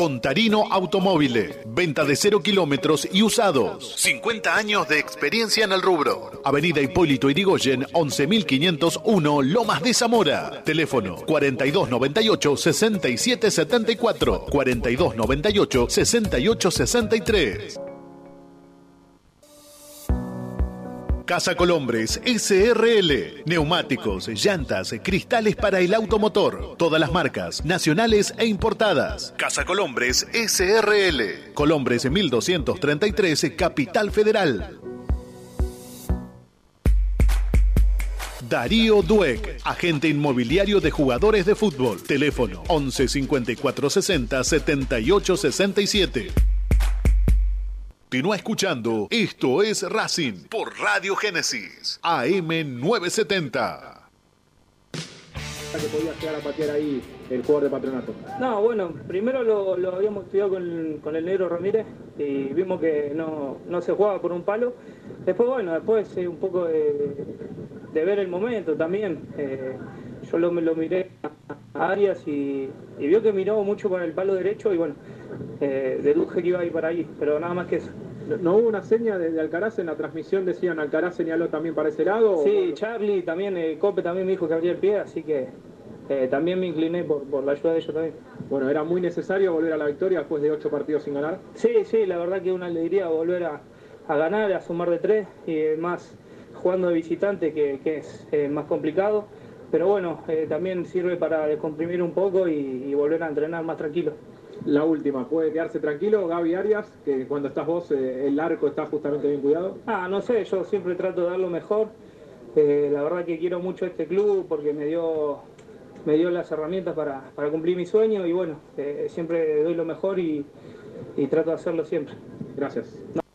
Contarino Automóviles. Venta de cero kilómetros y usados. 50 años de experiencia en el rubro. Avenida Hipólito Irigoyen, 11501, Lomas de Zamora. Teléfono 4298-6774. 4298-6863. Casa Colombres SRL. Neumáticos, llantas, cristales para el automotor. Todas las marcas, nacionales e importadas. Casa Colombres SRL. Colombres 1233, Capital Federal. Darío Dueck, agente inmobiliario de jugadores de fútbol. Teléfono 11 54 60 78 67. Continúa escuchando Esto es Racing por Radio Génesis AM 970. que podía llegar a patear ahí el jugador de Patronato? No, bueno, primero lo, lo habíamos estudiado con, con, el negro Ramírez y vimos que no, no, se jugaba por un palo. Después, bueno, después un poco de, de, ver el momento también. Eh, yo lo, lo, miré a Arias y, y, vio que miró mucho para el palo derecho y bueno, eh, deduje que iba a ir para ahí, pero nada más que eso. ¿No hubo una seña de, Alcaraz en la transmisión? Decían, Alcaraz señaló también para ese lado. Sí, Charlie también, eh, Cope también me dijo que abría el pie, así que eh, también me incliné por, por, la ayuda de ellos también. Bueno, ¿era muy necesario volver a la victoria después de ocho partidos sin ganar? Sí, sí, la verdad que una alegría volver a, a ganar, a sumar de tres y más jugando de visitante que, que es eh, más complicado. Pero bueno, eh, también sirve para descomprimir un poco y, y volver a entrenar más tranquilo. La última, ¿puede quedarse tranquilo Gaby Arias, que cuando estás vos eh, el arco está justamente bien cuidado? Ah, no sé, yo siempre trato de dar lo mejor. Eh, la verdad que quiero mucho este club porque me dio, me dio las herramientas para, para cumplir mi sueño y bueno, siempre doy lo mejor y, y, trato de hacerlo siempre. Gracias. No.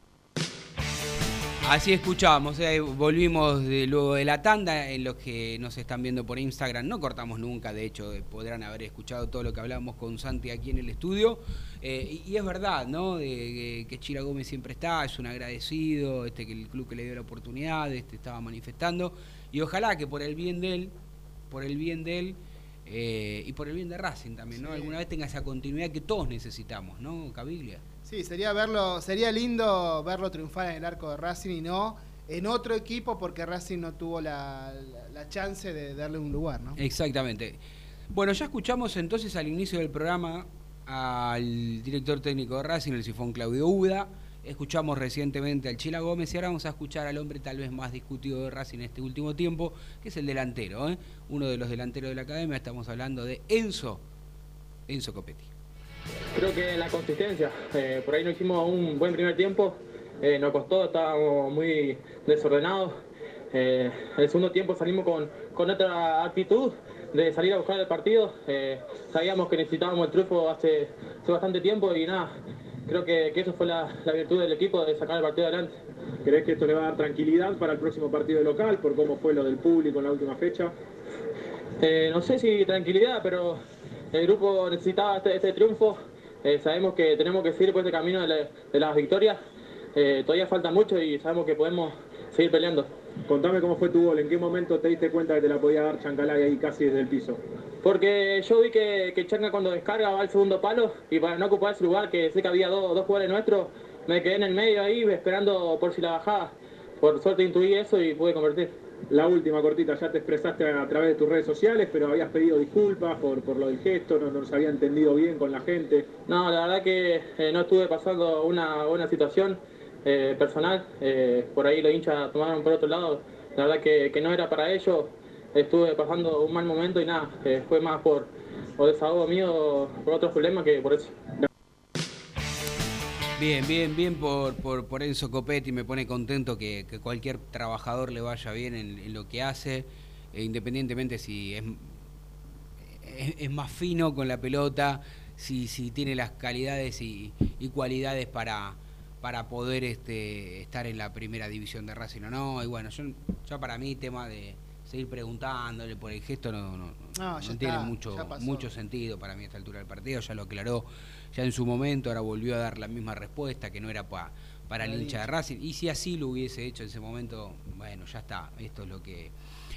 Así escuchamos, eh, volvimos de, luego de la tanda, en los que nos están viendo por Instagram, no cortamos nunca, de hecho podrán haber escuchado todo lo que hablamos con Santi aquí en el estudio, eh, y, y, es verdad, ¿no? De, de, que Chira Gómez siempre está, es un agradecido, este que el club que le dio la oportunidad, este estaba manifestando, y ojalá que por el bien de él, por el bien de él, eh, y por el bien de Racing también, ¿no? Sí. Alguna vez tenga esa continuidad que todos necesitamos, ¿no, Caviglia? Sí, sería verlo, sería lindo verlo triunfar en el arco de Racing y no en otro equipo porque Racing no tuvo la, la, chance de darle un lugar, ¿no? Exactamente. Bueno, ya escuchamos entonces al inicio del programa al director técnico de Racing, el sifón Claudio Uda. Escuchamos recientemente al Chila Gómez y ahora vamos a escuchar al hombre tal vez más discutido de Racing en este último tiempo, que es el delantero, ¿eh? uno de los delanteros de la academia. Estamos hablando de Enzo, Enzo Copetti. Creo que la consistencia, eh, por ahí no hicimos un buen primer tiempo, eh, nos costó, estábamos muy desordenados. Eh, el segundo tiempo salimos con, con otra actitud de salir a buscar el partido. Eh, sabíamos que necesitábamos el triunfo hace, hace bastante tiempo y nada, creo que, que eso fue la, la, virtud del equipo de sacar el partido adelante. ¿Crees que esto le va a dar tranquilidad para el próximo partido local por cómo fue lo del público en la última fecha? Eh, no sé si tranquilidad, pero el grupo necesitaba este, este triunfo. Eh, sabemos que tenemos que seguir por este camino de, la, de las victorias. Eh, todavía falta mucho y sabemos que podemos seguir peleando. Contame cómo fue tu gol, en qué momento te diste cuenta que te la podía dar Chancalay ahí casi desde el piso. Porque yo vi que, que Chanca cuando descarga va al segundo palo y para no ocupar ese lugar, que sé que había dos, dos jugadores nuestros, me quedé en el medio ahí esperando por si la bajaba. Por suerte intuí eso y pude convertir. La última cortita, ya te expresaste a través de tus redes sociales, pero habías pedido disculpas por, por lo del gesto, no, no se había entendido bien con la gente. No, la verdad que eh, no estuve pasando una buena situación eh, personal, eh, por ahí los hinchas tomaron por otro lado, la verdad que, que no era para ellos, estuve pasando un mal momento y nada, fue más por, por desahogo mío, por otros problemas que por eso. Bien, bien, bien por, por, por Enzo Copetti, me pone contento que, que, cualquier trabajador le vaya bien en, lo que hace, e independientemente si es, es, más fino con la pelota, si, si tiene las calidades y, y cualidades para, para poder este, estar en la primera división de Racing o no. Y bueno, yo, ya para mí tema de seguir preguntándole por el gesto no, no, no, no tiene mucho, mucho sentido para mí a esta altura del partido, ya lo aclaró ya en su momento, ahora volvió a dar la misma respuesta, que no era pa, para el hincha de Racing, y si así lo hubiese hecho en ese momento, bueno, ya está, esto es lo que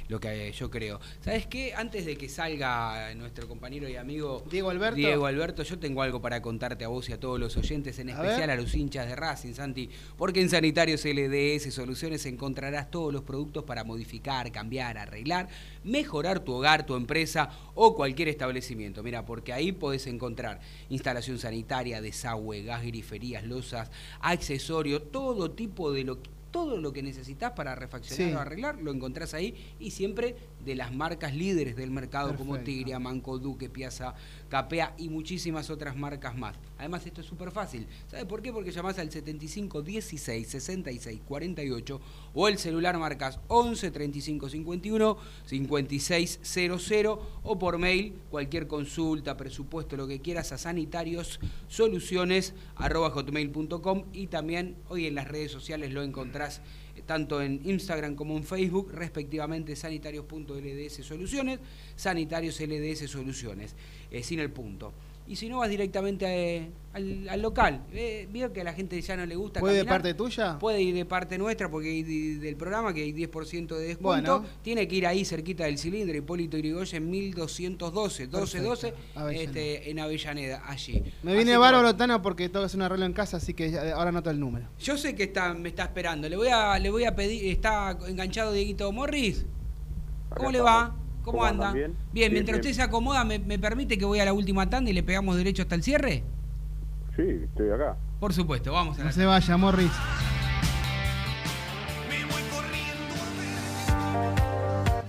lo que yo creo. ¿Sabes qué? Antes de que salga nuestro compañero y amigo Diego Alberto, Diego Alberto yo tengo algo para contarte a vos y a todos los oyentes, en especial a, a los hinchas de Racing, Santi, porque en Sanitarios LDS Soluciones encontrarás todos los productos para modificar, cambiar, arreglar, mejorar tu hogar, tu empresa o cualquier establecimiento. Mira, porque ahí podés encontrar instalación sanitaria, desagüe, gas, griferías, losas, accesorios, todo tipo de lo que todo lo que necesitas para refaccionar sí. o arreglar lo encontrás ahí y siempre de las marcas líderes del mercado Perfecto. como Tigria, Manco, Duque, Piazza, Capea y muchísimas otras marcas más. Además esto es súper fácil. ¿Sabes por qué? Porque llamás al 75 16 66 48 o el celular marcas 11 35 51 56 00 o por mail cualquier consulta, presupuesto, lo que quieras a sanitarios soluciones arroba hotmail.com y también hoy en las redes sociales lo encontrás tanto en Instagram como en Facebook, respectivamente sanitarios.lds soluciones, sanitarios LDS soluciones, eh, sin el punto. Y si no, vas directamente eh, al, al local. Eh, Veo que a la gente ya no le gusta ¿Puede de caminar. parte tuya? Puede ir de parte nuestra porque hay de- del programa que hay 10% de descuento. Bueno. Tiene que ir ahí cerquita del cilindro, Hipólito Yrigoyen 1212, 1212, Avellaneda. este, en Avellaneda, allí. Me viene Así que, bárbaro, Tano, porque tengo que hacer un arreglo en casa, así que ya- ahora anoto el número. Yo sé que está, me está esperando. Le voy a, le voy a pedir, está enganchado Dieguito Morris. ¿Cómo le va? ¿Cómo, ¿Cómo anda? andan? ¿Bien? Bien, Bien, mientras bien. usted se acomoda, ¿me, me permite que voy a la última tanda y le pegamos derecho hasta el cierre? Sí, estoy acá. Por supuesto, vamos a la No se vaya, Morris.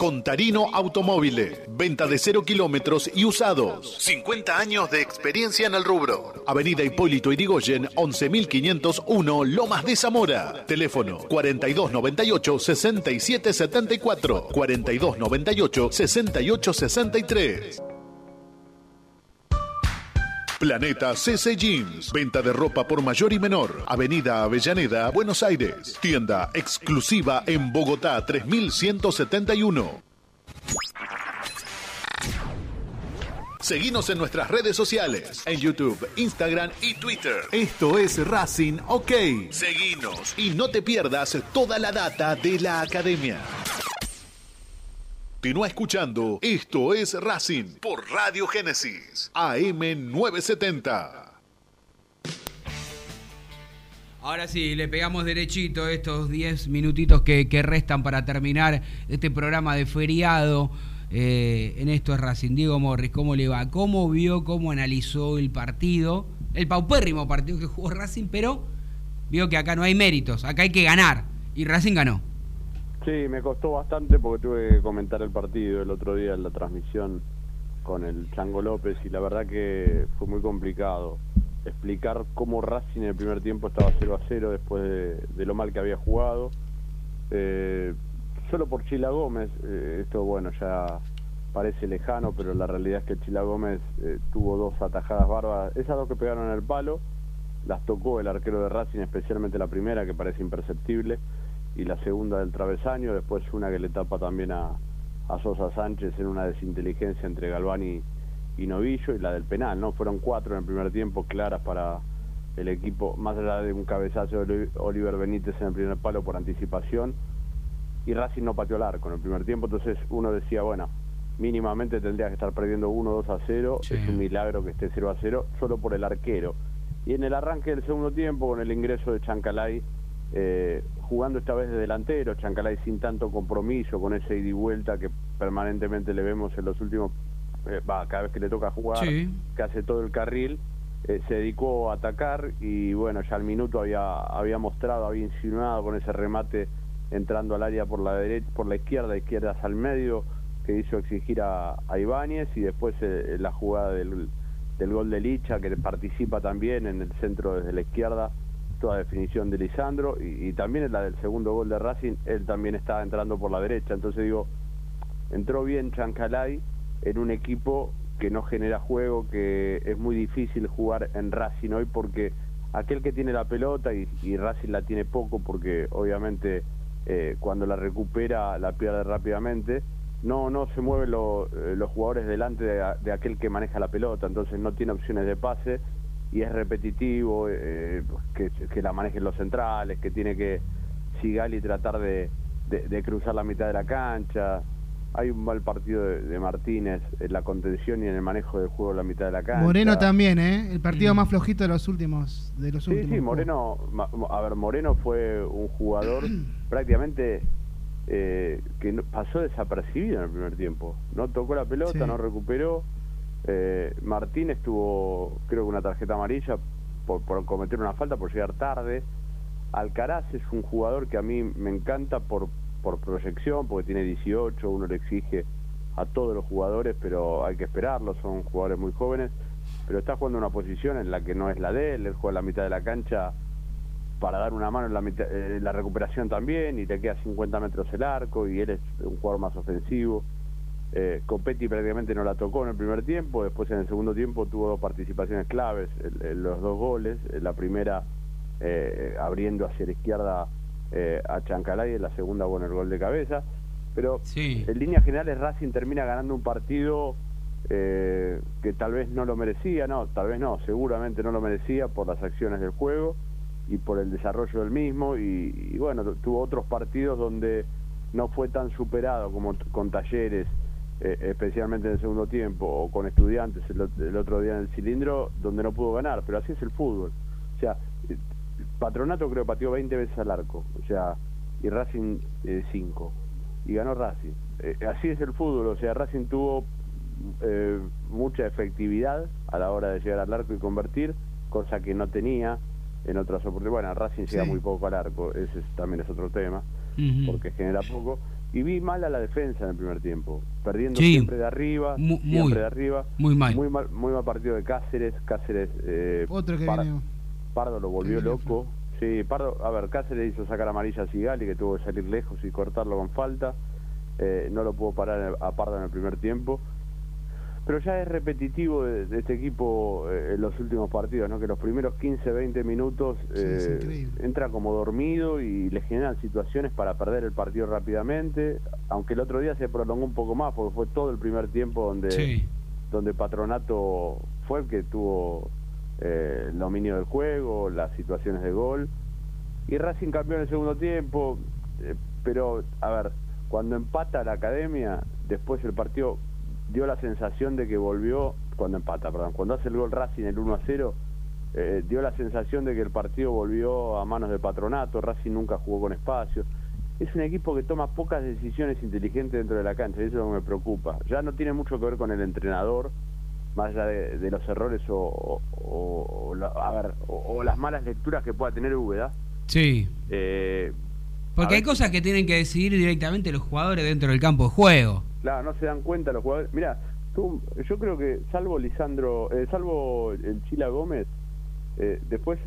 Contarino Automóvil. Venta de cero kilómetros y usados. 50 años de experiencia en el rubro. Avenida Hipólito Irigoyen, 11501, Lomas de Zamora. Teléfono 4298-6774. 4298-6863. Planeta CC Jeans. Venta de ropa por mayor y menor. Avenida Avellaneda, Buenos Aires. Tienda exclusiva en Bogotá 3171. Seguinos en nuestras redes sociales, en YouTube, Instagram y Twitter. Esto es Racing OK. Seguinos y no te pierdas toda la data de la academia. Continúa escuchando Esto es Racing por Radio Génesis, AM 970. Ahora sí, le pegamos derechito estos 10 minutitos que, que restan para terminar este programa de feriado. eh, en esto es Racing. Diego Morris, ¿cómo le va? ¿Cómo vio, cómo analizó el partido? El paupérrimo partido que jugó Racing, pero vio que acá no hay méritos, acá hay que ganar. Y Racing ganó. Sí, me costó bastante porque tuve que comentar el partido el otro día en la transmisión con el Chango López y la verdad que fue muy complicado explicar cómo Racing en el primer tiempo estaba 0 a 0 después de, lo mal que había jugado. Eh, solo por Chila Gómez, eh, esto bueno ya parece lejano, pero la realidad es que Chila Gómez eh, tuvo dos atajadas bárbaras, esas dos que pegaron en el palo, las tocó el arquero de Racing, especialmente la primera que parece imperceptible y la segunda del travesaño, después una que le tapa también a, a Sosa Sánchez en una desinteligencia entre Galván y, y Novillo y la del penal, ¿no? Fueron cuatro en el primer tiempo claras para el equipo, más allá de un cabezazo de Oli- Oliver Benítez en el primer palo por anticipación y Racing no pateó el arco en el primer tiempo, entonces uno decía, bueno, mínimamente tendría que estar perdiendo 1 2 a 0, es un milagro que esté 0 a 0 solo por el arquero. Y en el arranque del segundo tiempo, con el ingreso de Chancalay, eh, jugando esta vez de delantero, Chancalay sin tanto compromiso, con ese ida y vuelta que permanentemente le vemos en los últimos, eh, cada vez que le toca jugar, Sí. que hace todo el carril, eh, se dedicó a atacar y bueno, ya al minuto había, había mostrado, había insinuado con ese remate entrando al área por la derecha, por la izquierda, izquierdas al medio, que hizo exigir a, a Ibáñez y después eh, la jugada del, del gol de Licha, que participa también en el centro desde la izquierda, toda definición de Lisandro, y, también en la del segundo gol de Racing, él también estaba entrando por la derecha, entonces digo, entró bien Chancalay en un equipo que no genera juego, que es muy difícil jugar en Racing hoy porque aquel que tiene la pelota y, Racing la tiene poco porque obviamente eh, cuando la recupera la pierde rápidamente, no no se mueven lo- eh, los jugadores delante de aquel que maneja la pelota, entonces no tiene opciones de pase y es repetitivo, eh, que, que la manejen los centrales, que tiene que Sigali tratar de, de- de cruzar la mitad de la cancha, hay un mal partido de, de Martínez en la contención y en el manejo del juego en la mitad de la cancha. Moreno también, ¿eh? El partido más flojito de los últimos. De los Sí, últimos sí, Moreno, a ver, Moreno fue un jugador prácticamente eh, que pasó desapercibido en el primer tiempo. No tocó la pelota, Sí. no recuperó. Eh, Martínez tuvo, creo que una tarjeta amarilla por, cometer una falta, por llegar tarde. Alcaraz es un jugador que a mí me encanta por, por proyección, porque tiene 18, uno le exige a todos los jugadores, pero hay que esperarlo, son jugadores muy jóvenes, pero está jugando una posición en la que no es la de él, él juega en la mitad de la cancha para dar una mano en la, mitad- eh, la recuperación también y te queda 50 metros el arco y él es un jugador más ofensivo. Eh, Copetti prácticamente no la tocó en el primer tiempo, después en el segundo tiempo tuvo dos participaciones claves, en los dos goles, en la primera eh, abriendo hacia la izquierda eh, a Chancalay y la segunda bueno el gol de cabeza, pero en líneas generales Racing termina ganando un partido eh, que tal vez no lo merecía, no, tal vez no, seguramente no lo merecía por las acciones del juego y por el desarrollo del mismo y, y bueno, tu- tuvo otros partidos donde no fue tan superado como con talleres, eh, especialmente en el segundo tiempo, o con estudiantes el, ot- el otro día en el cilindro, donde no pudo ganar, pero así es el fútbol. O sea, eh, Patronato creo pateó 20 veces al arco, o sea, y Racing 5, y ganó Racing. Eh, así es el fútbol, o sea, Racing tuvo eh, mucha efectividad a la hora de llegar al arco y convertir, cosa que no tenía en otras oportunidades. Bueno, Racing llega muy poco al arco, ese es- también es otro tema, porque genera poco. Y vi mal a la defensa en el primer tiempo, perdiendo Sí. siempre de arriba, Mu- siempre muy, de arriba. muy mal. Muy mal, muy mal partido de Cáceres, Cáceres... Eh, Otro que Par- viene. Pardo lo volvió que loco. Sí, Pardo, a ver, Cáceres hizo sacar amarilla a Sigali, que tuvo que salir lejos y cortarlo con falta. Eh, no lo pudo parar a Pardo en el primer tiempo. Pero ya es repetitivo de, de este equipo eh, en los últimos partidos, ¿no? Que los primeros 15, 20 minutos eh, entra como dormido y le generan situaciones para perder el partido rápidamente. Aunque el otro día se prolongó un poco más, porque fue todo el primer tiempo donde, Sí. donde Patronato fue el que tuvo eh, el dominio del juego, las situaciones de gol. Y Racing cambió en el segundo tiempo, eh, pero a ver, cuando empata la academia, después el partido dio la sensación de que volvió, cuando empata, perdón, cuando hace el gol Racing el 1 a 0, eh, dio la sensación de que el partido volvió a manos de patronato, Racing nunca jugó con espacio. Es un equipo que toma pocas decisiones inteligentes dentro de la cancha, y eso es lo que me preocupa. Ya no tiene mucho que ver con el entrenador, más allá de, de los errores o, o- o- o la- a ver, o- las malas lecturas que pueda tener Úbeda. Sí. Eh, Porque hay ver, cosas que tienen que decidir directamente los jugadores dentro del campo de juego. Claro, no se dan cuenta los jugadores. Mira, tú- yo creo que salvo Lisandro, eh, salvo el Chila Gómez, eh, después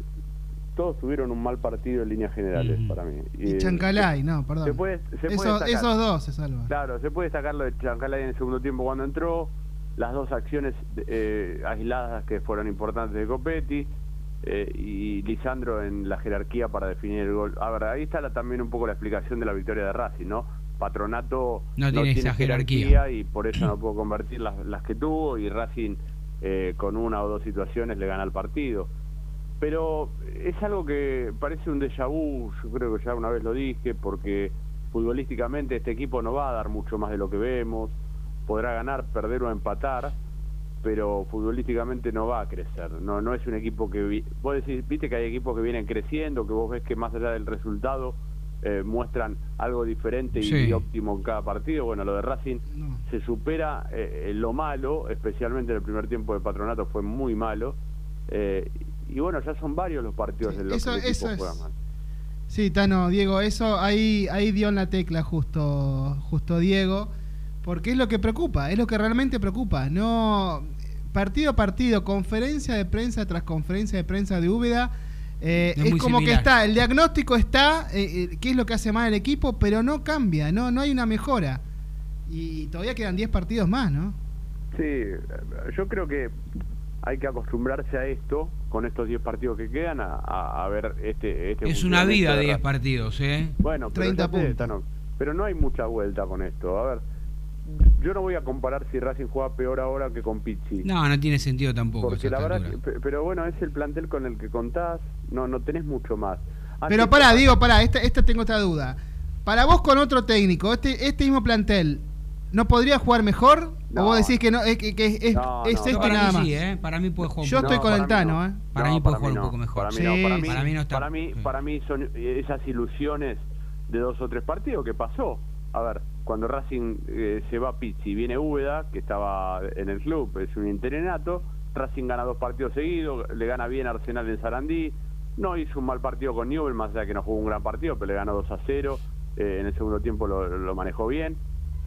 todos tuvieron un mal partido en líneas generales para mí. Y Chancalay, no, perdón. Se puede, se puede Esos- dos se salvan. Claro, se puede destacar lo de Chancalay en el segundo tiempo cuando entró, las dos acciones eh, aisladas que fueron importantes de Copetti eh, y Lisandro en la jerarquía para definir el gol. A ver, ahí está la- también un poco la explicación de la victoria de Racing, ¿no? Patronato No tiene esa jerarquía. y por eso no pudo convertir las, las que tuvo y Racing eh, con una o dos situaciones le gana el partido. Pero es algo que parece un déjà vu, yo creo que ya una vez lo dije, porque futbolísticamente este equipo no va a dar mucho más de lo que vemos, podrá ganar, perder o empatar, pero futbolísticamente no va a crecer. No no es un equipo que... Vos decís, viste que hay equipos que vienen creciendo, que vos ves que más allá del resultado eh, muestran algo diferente y, Sí. óptimo en cada partido. Bueno, lo de Racing se supera eh, lo malo, especialmente en el primer tiempo de Patronato fue muy malo. eh, y bueno, ya son varios los partidos de los eso- que eso es- mal. Sí, Tano, Diego, eso ahí, ahí dio en la tecla justo, justo Diego, porque es lo que preocupa, es lo que realmente preocupa. No partido a partido, conferencia de prensa tras conferencia de prensa de Úbeda, eh, Es como que está, el diagnóstico está, eh, eh, qué es lo que hace mal el equipo, pero no cambia, no, no hay una mejora. Y todavía quedan 10 partidos más, ¿no? Sí, yo creo que hay que acostumbrarse a esto, con estos 10 partidos que quedan, a, a- a ver este, este Es una vida de de 10 Racing. partidos, ¿eh? Bueno, pero, 30 ya sé, puntos. Tano, pero no hay mucha vuelta con esto. A ver, yo no voy a comparar si Racing juega peor ahora que con Pizzi. No, no tiene sentido tampoco. Porque la verdad, que- pero bueno, es el plantel con el que contás, no no tenés mucho más. Pero pará, tocaba- digo, pará, esta, esta tengo otra duda. Para vos con otro técnico, este, este mismo plantel, ¿No podría jugar mejor? No. ¿O vos decís que no es, que, que es, No, es no. esto para y nada mí más? sí, ¿eh? Para mí puede jugar Yo estoy con para el Tano, no. ¿eh? Para mí puede jugar un poco mejor. Para mí, Sí, no, para mí, para mí no está- para mí, sí. para mí son esas ilusiones de dos o tres partidos que pasó. A ver, cuando Racing eh, se va a Pizzi, viene Úbeda, que estaba en el club, es un interinato, Racing gana dos partidos seguidos, le gana bien Arsenal en Sarandí, no hizo un mal partido con Newell, más allá que no jugó un gran partido, pero le ganó 2 a 0, eh, en el segundo tiempo lo, manejó bien,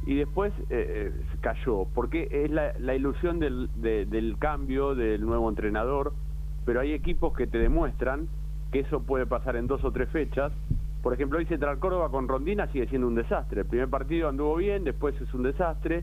y después eh, eh, cayó, porque es la, la ilusión del, de- del cambio, del nuevo entrenador, pero hay equipos que te demuestran que eso puede pasar en dos o tres fechas. Por ejemplo, hoy Central Córdoba con Rondina sigue siendo un desastre. El primer partido anduvo bien, después es un desastre.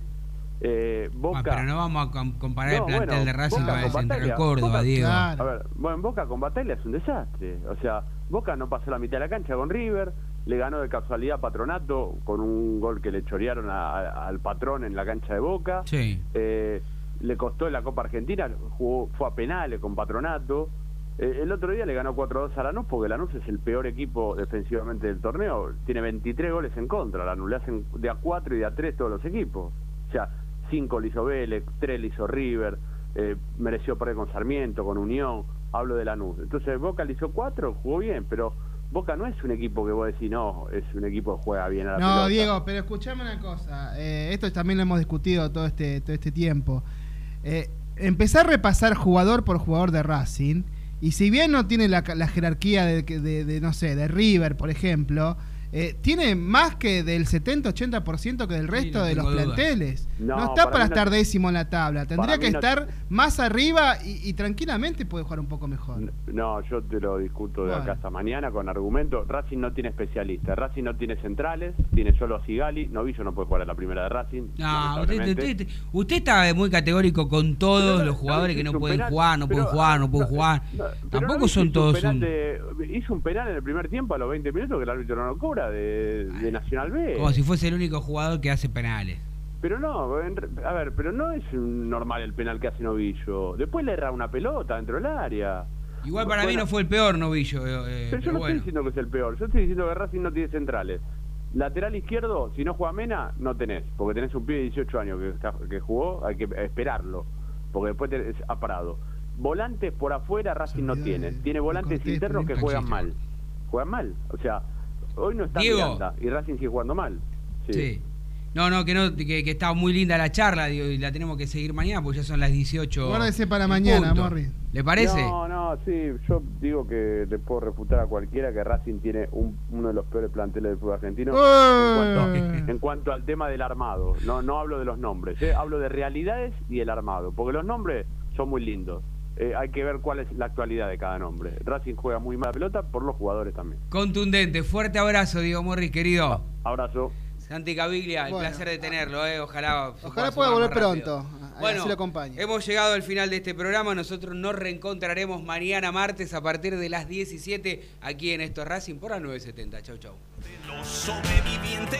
Eh, Boca. Ah, pero no vamos a com- comparar No, el plantel bueno, de Racing Boca con el Central. Córdoba, Boca- Diego. A ver, bueno, Boca con Batalla es un desastre. O sea, Boca no pasó la mitad de la cancha con River, le ganó de casualidad Patronato con un gol que le chorearon a- a- al patrón en la cancha de Boca. Sí. Eh, le costó en la Copa Argentina, jugó, fue a penales con Patronato. Eh, el otro día le ganó 4-2 a Lanús porque Lanús es el peor equipo defensivamente del torneo. Tiene 23 goles en contra. Lanús le hacen de a 4 y de a 3 todos los equipos. O sea, 5 le hizo Vélez, 3 le hizo River, eh, mereció perder con Sarmiento, con Unión. Hablo de Lanús. Entonces Boca le hizo 4, jugó bien, pero Boca no es un equipo que vos decís, no, es un equipo que juega bien a la No, pelota. Diego, pero escuchame una cosa. eh, esto también lo hemos discutido todo este, todo este tiempo. Eh, empezar a repasar jugador por jugador de Racing, y si bien no tiene la, la jerarquía de, de, no sé, de River, por ejemplo, eh, tiene más que del 70-80% que del resto no de los duda. planteles. No, No, está para para, mí no- estar décimo en la tabla. Tendría que estar más arriba y, y tranquilamente puede jugar un poco mejor. No, yo te lo discuto de Bueno. acá hasta mañana con argumentos. Racing no tiene especialistas, Racing no tiene centrales, tiene solo a Sigali, Novillo no puede jugar a la primera de Racing. No, usted, usted, usted está muy categórico con todos Pero, los jugadores que no pueden penal, jugar, no pueden pero, jugar, no pueden no, jugar. Tampoco no son todos un... de- hizo un penal en el primer tiempo a los 20 minutos que el árbitro no lo cobra de, de Nacional B. Como si fuese el único jugador que hace penales. Pero no, en a ver, pero no es un normal el penal que hace Novillo. Después le erra una pelota dentro del área. Igual para mí Bueno, no fue el peor Novillo. eh, eh, Pero yo no bueno. estoy diciendo que es el peor, yo estoy diciendo que Racing no tiene centrales. Lateral izquierdo, si no juega Mena, no tenés, porque tenés un pibe de 18 años que, que jugó, hay que esperarlo, porque después te, ha parado. Volantes por afuera Racing no tiene, tiene volantes internos que juegan mal, juegan mal, o sea, hoy no está Diego. Miranda y Racing sigue jugando mal. Sí. Sí. No, no, que no, que, que está muy linda la charla digo, y la tenemos que seguir mañana porque ya son las 18. Guárdese para mañana. Morri. ¿Le parece? No, no, sí, yo digo que le puedo refutar a cualquiera que Racing tiene un- uno de los peores planteles del fútbol argentino en, cuanto, en cuanto al tema del armado. No, no hablo de los nombres, ¿eh? hablo de realidades y el armado, porque los nombres son muy lindos. Eh, hay que ver cuál es la actualidad de cada nombre. Racing juega muy mala pelota por los jugadores también. Contundente. Fuerte abrazo, Diego Morris, querido. Abrazo. Santi Caviglia, el Bueno. placer de tenerlo, ¿eh? Ojalá. Ojalá pueda volver pronto. Bueno, así lo acompañe. hemos llegado al final de este programa. Nosotros nos reencontraremos mañana martes a partir de las 17 aquí en Esto es Racing por la 970. Chau, chau. Los sobrevivientes.